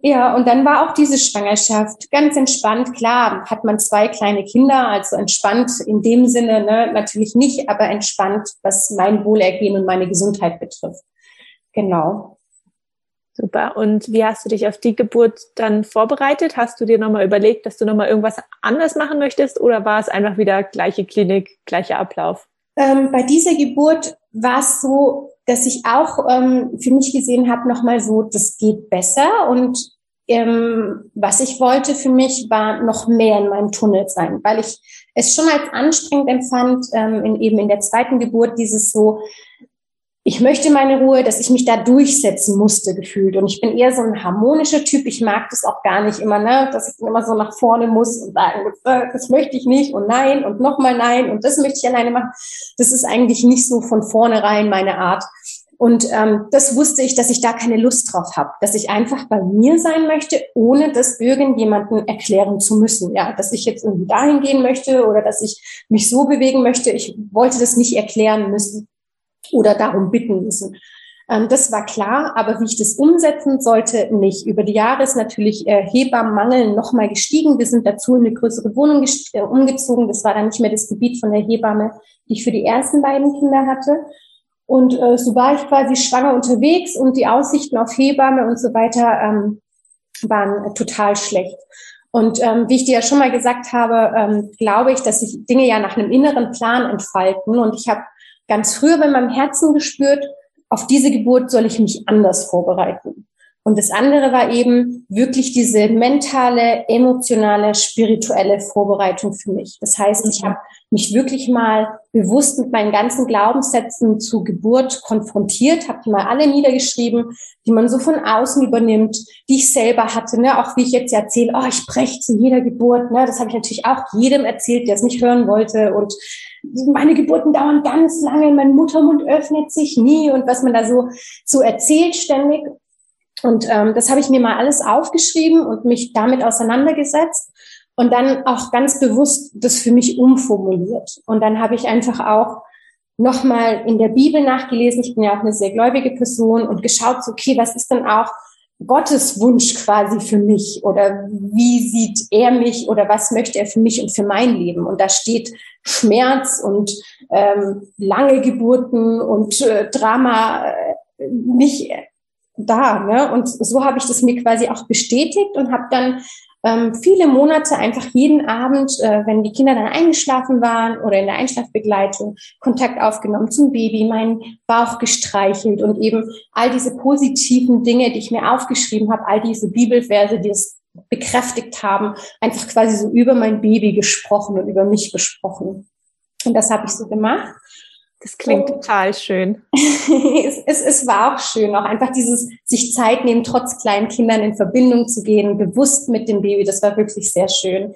Ja, und dann war auch diese Schwangerschaft ganz entspannt. Klar, hat man zwei kleine Kinder, also entspannt in dem Sinne, ne, natürlich nicht, aber entspannt, was mein Wohlergehen und meine Gesundheit betrifft. Genau. Super. Und wie hast du dich auf die Geburt dann vorbereitet? Hast du dir nochmal überlegt, dass du nochmal irgendwas anders machen möchtest oder war es einfach wieder gleiche Klinik, gleicher Ablauf? Ähm, bei dieser Geburt war es so, dass ich auch ähm, für mich gesehen habe, nochmal so, das geht besser. Und ähm, was ich wollte für mich war noch mehr in meinem Tunnel sein, weil ich es schon als anstrengend empfand, ähm, in, eben in der zweiten Geburt dieses so, ich möchte meine Ruhe, dass ich mich da durchsetzen musste gefühlt. Und ich bin eher so ein harmonischer Typ. Ich mag das auch gar nicht immer, ne, dass ich immer so nach vorne muss und sagen, äh, das möchte ich nicht und nein und nochmal nein und das möchte ich alleine machen. Das ist eigentlich nicht so von vornherein meine Art. Und ähm, das wusste ich, dass ich da keine Lust drauf habe, dass ich einfach bei mir sein möchte, ohne das irgendjemanden erklären zu müssen. Ja, dass ich jetzt irgendwie dahin gehen möchte oder dass ich mich so bewegen möchte. Ich wollte das nicht erklären müssen oder darum bitten müssen. Ähm, das war klar, aber wie ich das umsetzen sollte, nicht. Über die Jahre ist natürlich äh, Hebammenmangel nochmal gestiegen. Wir sind dazu in eine größere Wohnung äh, umgezogen. Das war dann nicht mehr das Gebiet von der Hebamme, die ich für die ersten beiden Kinder hatte. Und äh, so war ich quasi schwanger unterwegs und die Aussichten auf Hebamme und so weiter ähm, waren total schlecht. Und ähm, wie ich dir ja schon mal gesagt habe, ähm, glaube ich, dass sich Dinge ja nach einem inneren Plan entfalten. Und ich habe ganz früher bei meinem Herzen gespürt, auf diese Geburt soll ich mich anders vorbereiten. Und das andere war eben wirklich diese mentale, emotionale, spirituelle Vorbereitung für mich. Das heißt, ich habe mich wirklich mal bewusst mit meinen ganzen Glaubenssätzen zu Geburt konfrontiert, habe die mal alle niedergeschrieben, die man so von außen übernimmt, die ich selber hatte, ne? auch wie ich jetzt erzähle, oh, ich breche zu jeder Geburt, ne? das habe ich natürlich auch jedem erzählt, der es nicht hören wollte und meine Geburten dauern ganz lange, mein Muttermund öffnet sich nie und was man da so, so erzählt ständig. Und ähm, das habe ich mir mal alles aufgeschrieben und mich damit auseinandergesetzt und dann auch ganz bewusst das für mich umformuliert. Und dann habe ich einfach auch nochmal in der Bibel nachgelesen. Ich bin ja auch eine sehr gläubige Person und geschaut, so, okay, was ist denn auch Gottes Wunsch quasi für mich oder wie sieht er mich oder was möchte er für mich und für mein Leben? Und da steht Schmerz und ähm, lange Geburten und äh, Drama äh, nicht da. Ne? Und so habe ich das mir quasi auch bestätigt und habe dann ähm, viele Monate einfach jeden Abend, äh, wenn die Kinder dann eingeschlafen waren oder in der Einschlafbegleitung, Kontakt aufgenommen zum Baby, meinen Bauch gestreichelt und eben all diese positiven Dinge, die ich mir aufgeschrieben habe, all diese Bibelverse, die es bekräftigt haben, einfach quasi so über mein Baby gesprochen und über mich gesprochen. Und das habe ich so gemacht. Das klingt und total schön. es, es, es war auch schön, auch einfach dieses sich Zeit nehmen, trotz kleinen Kindern in Verbindung zu gehen, bewusst mit dem Baby. Das war wirklich sehr schön.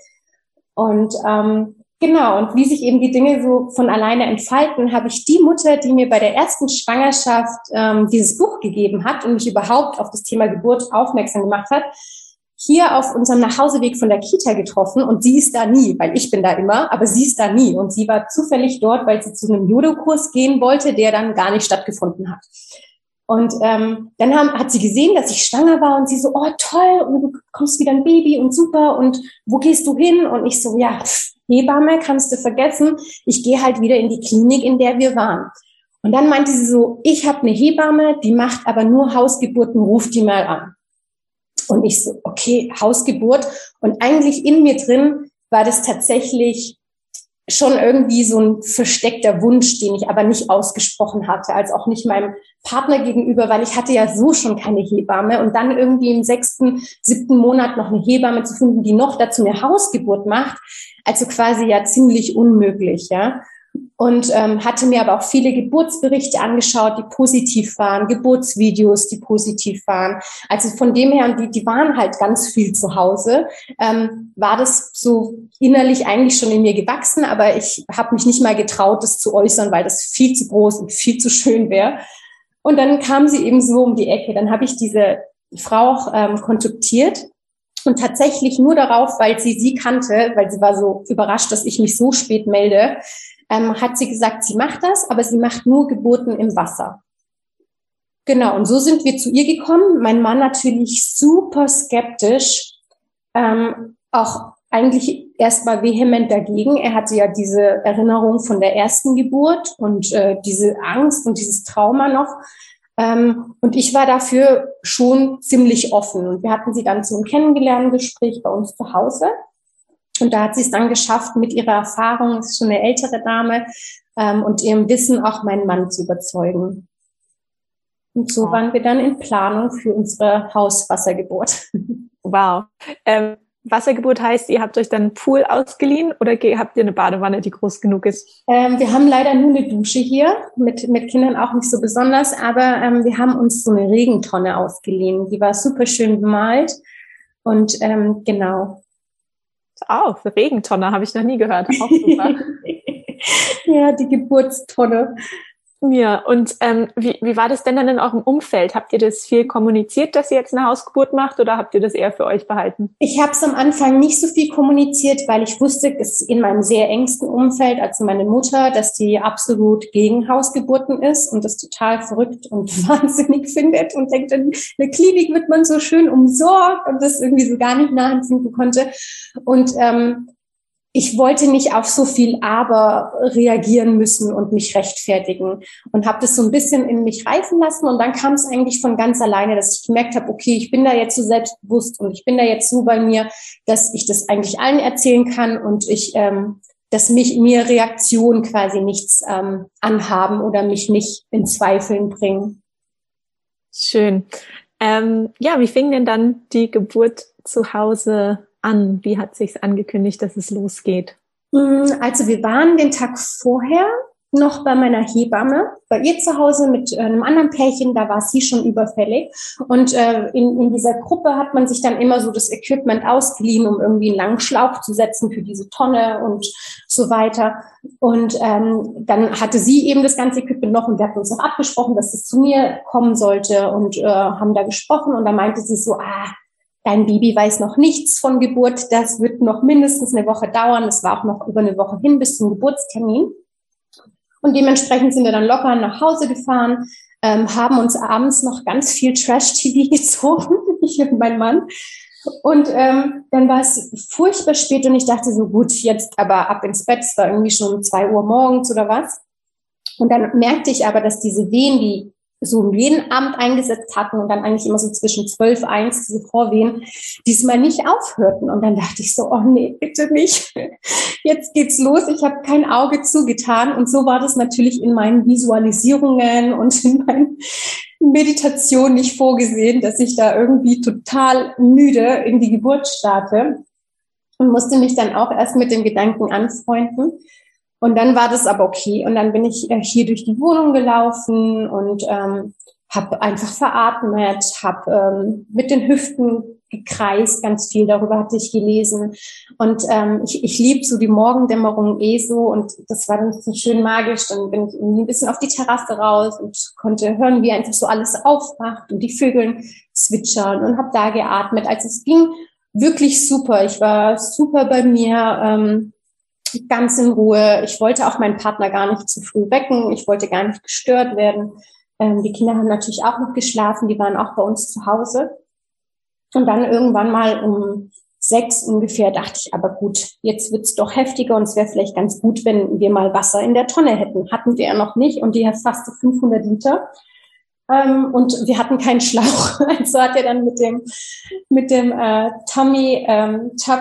Und ähm, genau, und wie sich eben die Dinge so von alleine entfalten, habe ich die Mutter, die mir bei der ersten Schwangerschaft ähm, dieses Buch gegeben hat und mich überhaupt auf das Thema Geburt aufmerksam gemacht hat, hier auf unserem Nachhauseweg von der Kita getroffen und sie ist da nie, weil ich bin da immer, aber sie ist da nie. Und sie war zufällig dort, weil sie zu einem Judo-Kurs gehen wollte, der dann gar nicht stattgefunden hat. Und ähm, dann haben, hat sie gesehen, dass ich schwanger war und sie so, oh toll, und du kommst wieder ein Baby und super und wo gehst du hin? Und ich so, ja, Hebamme kannst du vergessen, ich gehe halt wieder in die Klinik, in der wir waren. Und dann meinte sie so, ich habe eine Hebamme, die macht aber nur Hausgeburten, ruf die mal an. Und ich so, okay, Hausgeburt. Und eigentlich in mir drin war das tatsächlich schon irgendwie so ein versteckter Wunsch, den ich aber nicht ausgesprochen hatte, als auch nicht meinem Partner gegenüber, weil ich hatte ja so schon keine Hebamme und dann irgendwie im sechsten, siebten Monat noch eine Hebamme zu finden, die noch dazu eine Hausgeburt macht, also quasi ja ziemlich unmöglich, ja und ähm, hatte mir aber auch viele Geburtsberichte angeschaut, die positiv waren, Geburtsvideos, die positiv waren. Also von dem her, die, die waren halt ganz viel zu Hause, ähm, war das so innerlich eigentlich schon in mir gewachsen, aber ich habe mich nicht mal getraut, das zu äußern, weil das viel zu groß und viel zu schön wäre. Und dann kam sie eben so um die Ecke. Dann habe ich diese Frau auch ähm, kontaktiert und tatsächlich nur darauf, weil sie sie kannte, weil sie war so überrascht, dass ich mich so spät melde, ähm, hat sie gesagt, sie macht das, aber sie macht nur Geburten im Wasser. Genau, und so sind wir zu ihr gekommen. Mein Mann natürlich super skeptisch, ähm, auch eigentlich erstmal vehement dagegen. Er hatte ja diese Erinnerung von der ersten Geburt und äh, diese Angst und dieses Trauma noch. Ähm, und ich war dafür schon ziemlich offen. Und wir hatten sie dann zum Kennengelerngespräch bei uns zu Hause. Und da hat sie es dann geschafft, mit ihrer Erfahrung, ist schon eine ältere Dame, ähm, und ihrem Wissen auch meinen Mann zu überzeugen. Und so wow. waren wir dann in Planung für unsere Hauswassergeburt. Wow. Ähm, Wassergeburt heißt, ihr habt euch dann einen Pool ausgeliehen oder habt ihr eine Badewanne, die groß genug ist? Ähm, wir haben leider nur eine Dusche hier, mit, mit Kindern auch nicht so besonders, aber ähm, wir haben uns so eine Regentonne ausgeliehen. Die war super schön bemalt und ähm, genau, auch, Regentonne habe ich noch nie gehört. Ja, die Geburtstonne. Ja, und ähm, wie, wie war das denn dann auch im Umfeld? Habt ihr das viel kommuniziert, dass ihr jetzt eine Hausgeburt macht oder habt ihr das eher für euch behalten? Ich habe es am Anfang nicht so viel kommuniziert, weil ich wusste, es in meinem sehr engsten Umfeld, also meine Mutter, dass die absolut gegen Hausgeburten ist und das total verrückt und wahnsinnig findet und denkt, in der Klinik wird man so schön umsorgt und das irgendwie so gar nicht nachempfinden konnte. Und ähm, ich wollte nicht auf so viel Aber reagieren müssen und mich rechtfertigen und habe das so ein bisschen in mich reifen lassen und dann kam es eigentlich von ganz alleine, dass ich gemerkt habe, okay, ich bin da jetzt so selbstbewusst und ich bin da jetzt so bei mir, dass ich das eigentlich allen erzählen kann und ich, ähm, dass mich mir Reaktionen quasi nichts ähm, anhaben oder mich nicht in Zweifeln bringen. Schön. Ähm, ja, wie fing denn dann die Geburt zu Hause an? Wie hat sich's angekündigt, dass es losgeht? Mm, also wir waren den Tag vorher noch bei meiner Hebamme, bei ihr zu Hause mit äh, einem anderen Pärchen, da war sie schon überfällig. Und äh, in, in dieser Gruppe hat man sich dann immer so das Equipment ausgeliehen, um irgendwie einen langen Schlauch zu setzen für diese Tonne und so weiter. Und ähm, dann hatte sie eben das ganze Equipment noch und wir hatten uns noch abgesprochen, dass es zu mir kommen sollte und äh, haben da gesprochen und da meinte sie so, ah, Dein Baby weiß noch nichts von Geburt. Das wird noch mindestens eine Woche dauern. Es war auch noch über eine Woche hin bis zum Geburtstermin. Und dementsprechend sind wir dann locker nach Hause gefahren, ähm, haben uns abends noch ganz viel Trash-TV gezogen, ich und mein Mann. Und ähm, dann war es furchtbar spät und ich dachte so, gut, jetzt aber ab ins Bett, es war irgendwie schon zwei Uhr morgens oder was. Und dann merkte ich aber, dass diese Wehen, die so jeden Abend eingesetzt hatten und dann eigentlich immer so zwischen zwölf, eins, diese Vorwehen, diesmal nicht aufhörten. Und dann dachte ich so, oh nee, bitte nicht. Jetzt geht's los. Ich habe kein Auge zugetan. Und so war das natürlich in meinen Visualisierungen und in meinen Meditationen nicht vorgesehen, dass ich da irgendwie total müde in die Geburt starte und musste mich dann auch erst mit dem Gedanken anfreunden. Und dann war das aber okay. Und dann bin ich äh, hier durch die Wohnung gelaufen und ähm, habe einfach veratmet, habe ähm, mit den Hüften gekreist, ganz viel darüber hatte ich gelesen. Und ähm, ich, ich liebe so die Morgendämmerung eh so und das war dann so schön magisch. Dann bin ich irgendwie ein bisschen auf die Terrasse raus und konnte hören, wie einfach so alles aufwacht und die Vögel zwitschern und habe da geatmet. Also es ging wirklich super. Ich war super bei mir. Ähm, ganz in Ruhe. Ich wollte auch meinen Partner gar nicht zu früh wecken. Ich wollte gar nicht gestört werden. Ähm, die Kinder haben natürlich auch noch geschlafen. Die waren auch bei uns zu Hause. Und dann irgendwann mal um sechs ungefähr dachte ich, aber gut, jetzt wird's doch heftiger und es wäre vielleicht ganz gut, wenn wir mal Wasser in der Tonne hätten. Hatten wir ja noch nicht und die hat fast 500 Liter. Ähm, und wir hatten keinen Schlauch. Also hat er dann mit dem, mit dem äh, Tommy ähm, Tub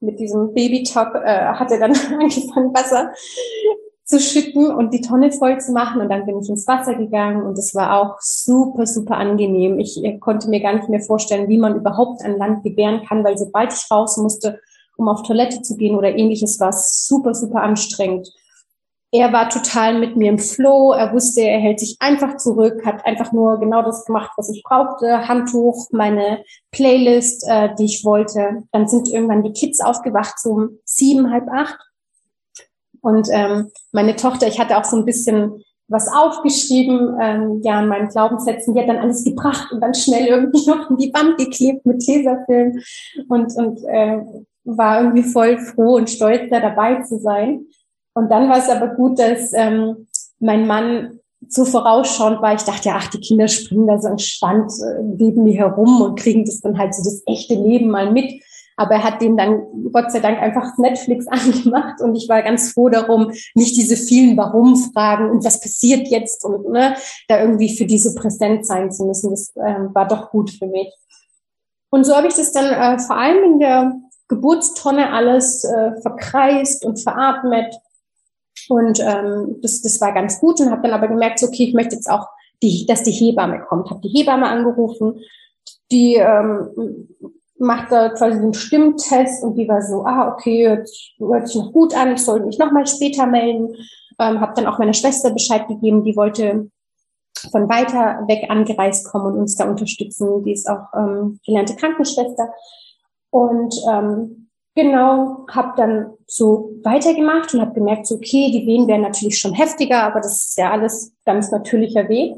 mit diesem Babytop äh, hat er dann angefangen, Wasser zu schütten und die Tonne voll zu machen. Und dann bin ich ins Wasser gegangen und es war auch super, super angenehm. Ich äh, konnte mir gar nicht mehr vorstellen, wie man überhaupt an Land gebären kann, weil sobald ich raus musste, um auf Toilette zu gehen oder ähnliches, war es super, super anstrengend er war total mit mir im Flow. Er wusste, er hält sich einfach zurück, hat einfach nur genau das gemacht, was ich brauchte. Handtuch, meine Playlist, äh, die ich wollte. Dann sind irgendwann die Kids aufgewacht, so um sieben, halb acht. Und ähm, meine Tochter, ich hatte auch so ein bisschen was aufgeschrieben, ähm, ja, an meinen Glaubenssätzen. Die hat dann alles gebracht und dann schnell irgendwie noch in die Wand geklebt mit Tesafilm und, und äh, war irgendwie voll froh und stolz, da dabei zu sein. Und dann war es aber gut, dass ähm, mein Mann so vorausschauend war. Ich dachte, ja, ach, die Kinder springen da so entspannt äh, neben mir herum und kriegen das dann halt so das echte Leben mal mit. Aber er hat dem dann Gott sei Dank einfach Netflix angemacht und ich war ganz froh darum, nicht diese vielen Warum-Fragen und was passiert jetzt und ne, da irgendwie für diese präsent sein zu müssen. Das äh, war doch gut für mich. Und so habe ich das dann äh, vor allem in der Geburtstonne alles äh, verkreist und veratmet und ähm, das, das war ganz gut und habe dann aber gemerkt, so, okay, ich möchte jetzt auch, die, dass die Hebamme kommt. Habe die Hebamme angerufen, die ähm, macht da quasi einen Stimmtest und die war so, ah, okay, jetzt hört sich noch gut an, ich soll mich nochmal später melden. Ähm, habe dann auch meiner Schwester Bescheid gegeben, die wollte von weiter weg angereist kommen und uns da unterstützen. Die ist auch ähm, gelernte Krankenschwester. Und ähm, genau, habe dann so weitergemacht und habe gemerkt, so, okay, die Wehen wären natürlich schon heftiger, aber das ist ja alles ganz natürlicher Weg.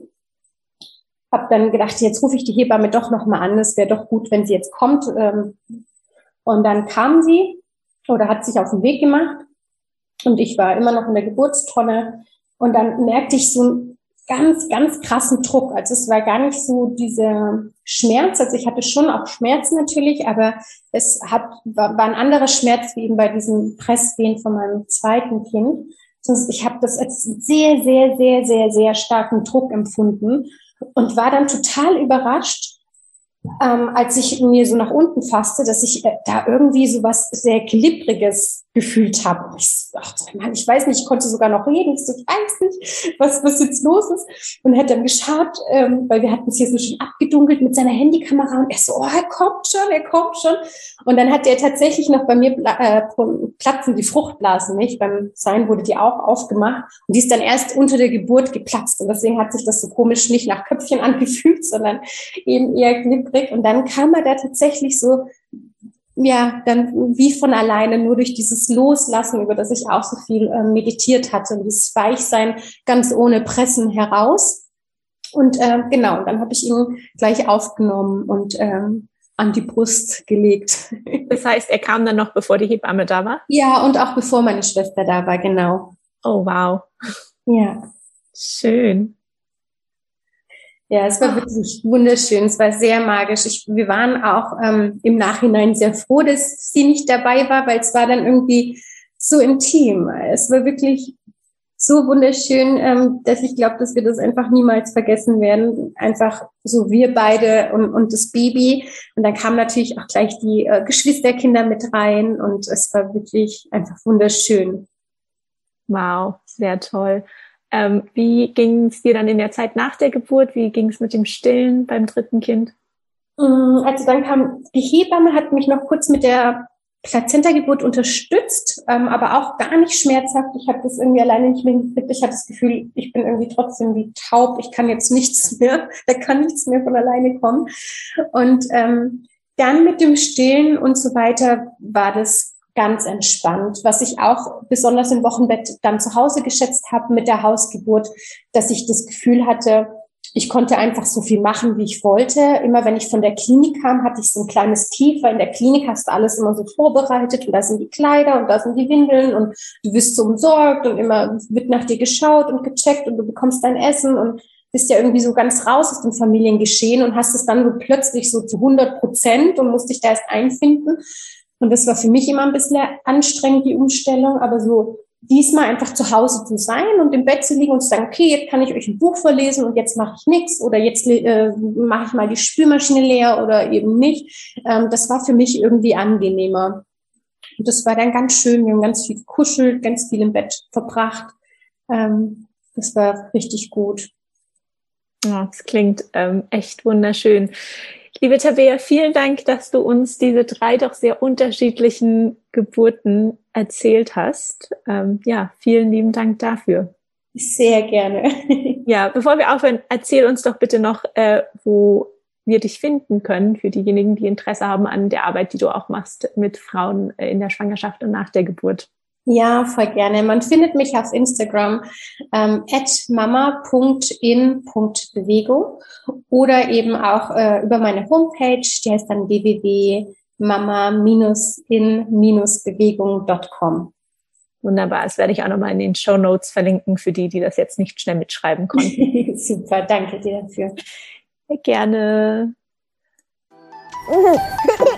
Hab dann gedacht, jetzt rufe ich die Hebamme doch nochmal an. Es wäre doch gut, wenn sie jetzt kommt. Ähm, und dann kam sie oder hat sich auf den Weg gemacht und ich war immer noch in der Geburtstonne. Und dann merkte ich so ganz, ganz krassen Druck. Also es war gar nicht so dieser Schmerz. Also ich hatte schon auch Schmerzen natürlich, aber es hat, war, war ein anderer Schmerz wie eben bei diesem Presswehen von meinem zweiten Kind. Ich habe das als sehr, sehr, sehr, sehr, sehr starken Druck empfunden und war dann total überrascht, ähm, als ich mir so nach unten fasste, dass ich äh, da irgendwie so was sehr Glibbriges gefühlt habe. Ich dachte, Mann, ich weiß nicht, ich konnte sogar noch reden. Ich, so, ich weiß nicht, was, was jetzt los ist. Und er hat dann geschaut, ähm, weil wir hatten es hier so schön abgedunkelt mit seiner Handykamera und er so, oh, er kommt schon, er kommt schon. Und dann hat er tatsächlich noch bei mir äh, platzen die Fruchtblasen nicht. Beim Sein wurde die auch aufgemacht und die ist dann erst unter der Geburt geplatzt. Und deswegen hat sich das so komisch nicht nach Köpfchen angefühlt, sondern eben eher glibberig. Und dann kam er da tatsächlich so ja, dann wie von alleine nur durch dieses Loslassen, über das ich auch so viel äh, meditiert hatte, dieses Weichsein ganz ohne Pressen heraus. Und äh, genau, dann habe ich ihn gleich aufgenommen und ähm, an die Brust gelegt. Das heißt, er kam dann noch, bevor die Hebamme da war? Ja, und auch bevor meine Schwester da war, genau. Oh, wow. Ja. Schön. Ja, es war wirklich wunderschön. Es war sehr magisch. Ich, wir waren auch ähm, im Nachhinein sehr froh, dass sie nicht dabei war, weil es war dann irgendwie so intim. Es war wirklich so wunderschön, ähm, dass ich glaube, dass wir das einfach niemals vergessen werden. Einfach so wir beide und, und das Baby. Und dann kamen natürlich auch gleich die äh, Geschwisterkinder mit rein und es war wirklich einfach wunderschön. Wow, sehr toll. Ähm, wie ging es dir dann in der Zeit nach der Geburt? Wie ging es mit dem Stillen beim dritten Kind? Mm, also dann kam die Hebamme, hat mich noch kurz mit der Plazenta-Geburt unterstützt, ähm, aber auch gar nicht schmerzhaft. Ich habe das irgendwie alleine nicht mehr gekriegt. Ich hatte das Gefühl, ich bin irgendwie trotzdem wie taub. Ich kann jetzt nichts mehr, da kann nichts mehr von alleine kommen. Und ähm, dann mit dem Stillen und so weiter war das ganz entspannt. Was ich auch besonders im Wochenbett dann zu Hause geschätzt habe mit der Hausgeburt, dass ich das Gefühl hatte, ich konnte einfach so viel machen, wie ich wollte. Immer wenn ich von der Klinik kam, hatte ich so ein kleines Tief, weil in der Klinik hast du alles immer so vorbereitet und da sind die Kleider und da sind die Windeln und du wirst so umsorgt und immer wird nach dir geschaut und gecheckt und du bekommst dein Essen und bist ja irgendwie so ganz raus aus dem Familiengeschehen und hast es dann so plötzlich so zu 100 Prozent und musst dich da erst einfinden. Und das war für mich immer ein bisschen anstrengend, die Umstellung, aber so diesmal einfach zu Hause zu sein und im Bett zu liegen und zu sagen, okay, jetzt kann ich euch ein Buch vorlesen und jetzt mache ich nichts oder jetzt äh, mache ich mal die Spülmaschine leer oder eben nicht. Ähm, das war für mich irgendwie angenehmer. Und das war dann ganz schön. Wir haben ganz viel gekuschelt, ganz viel im Bett verbracht. Ähm, das war richtig gut. Ja, das klingt ähm, echt wunderschön. Liebe Tabea, vielen Dank, dass du uns diese drei doch sehr unterschiedlichen Geburten erzählt hast. Ähm, ja, vielen lieben Dank dafür. Sehr gerne. ja, bevor wir aufhören, erzähl uns doch bitte noch, äh, wo wir dich finden können für diejenigen, die Interesse haben an der Arbeit, die du auch machst mit Frauen äh, in der Schwangerschaft und nach der Geburt. Ja, voll gerne. Man findet mich auf Instagram ähm, at mama.in.bewegung oder eben auch äh, über meine Homepage, die heißt dann www.mama-in-bewegung.com. Wunderbar, das werde ich auch nochmal in den Show Notes verlinken für die, die das jetzt nicht schnell mitschreiben konnten. Super, danke dir dafür. Sehr gerne.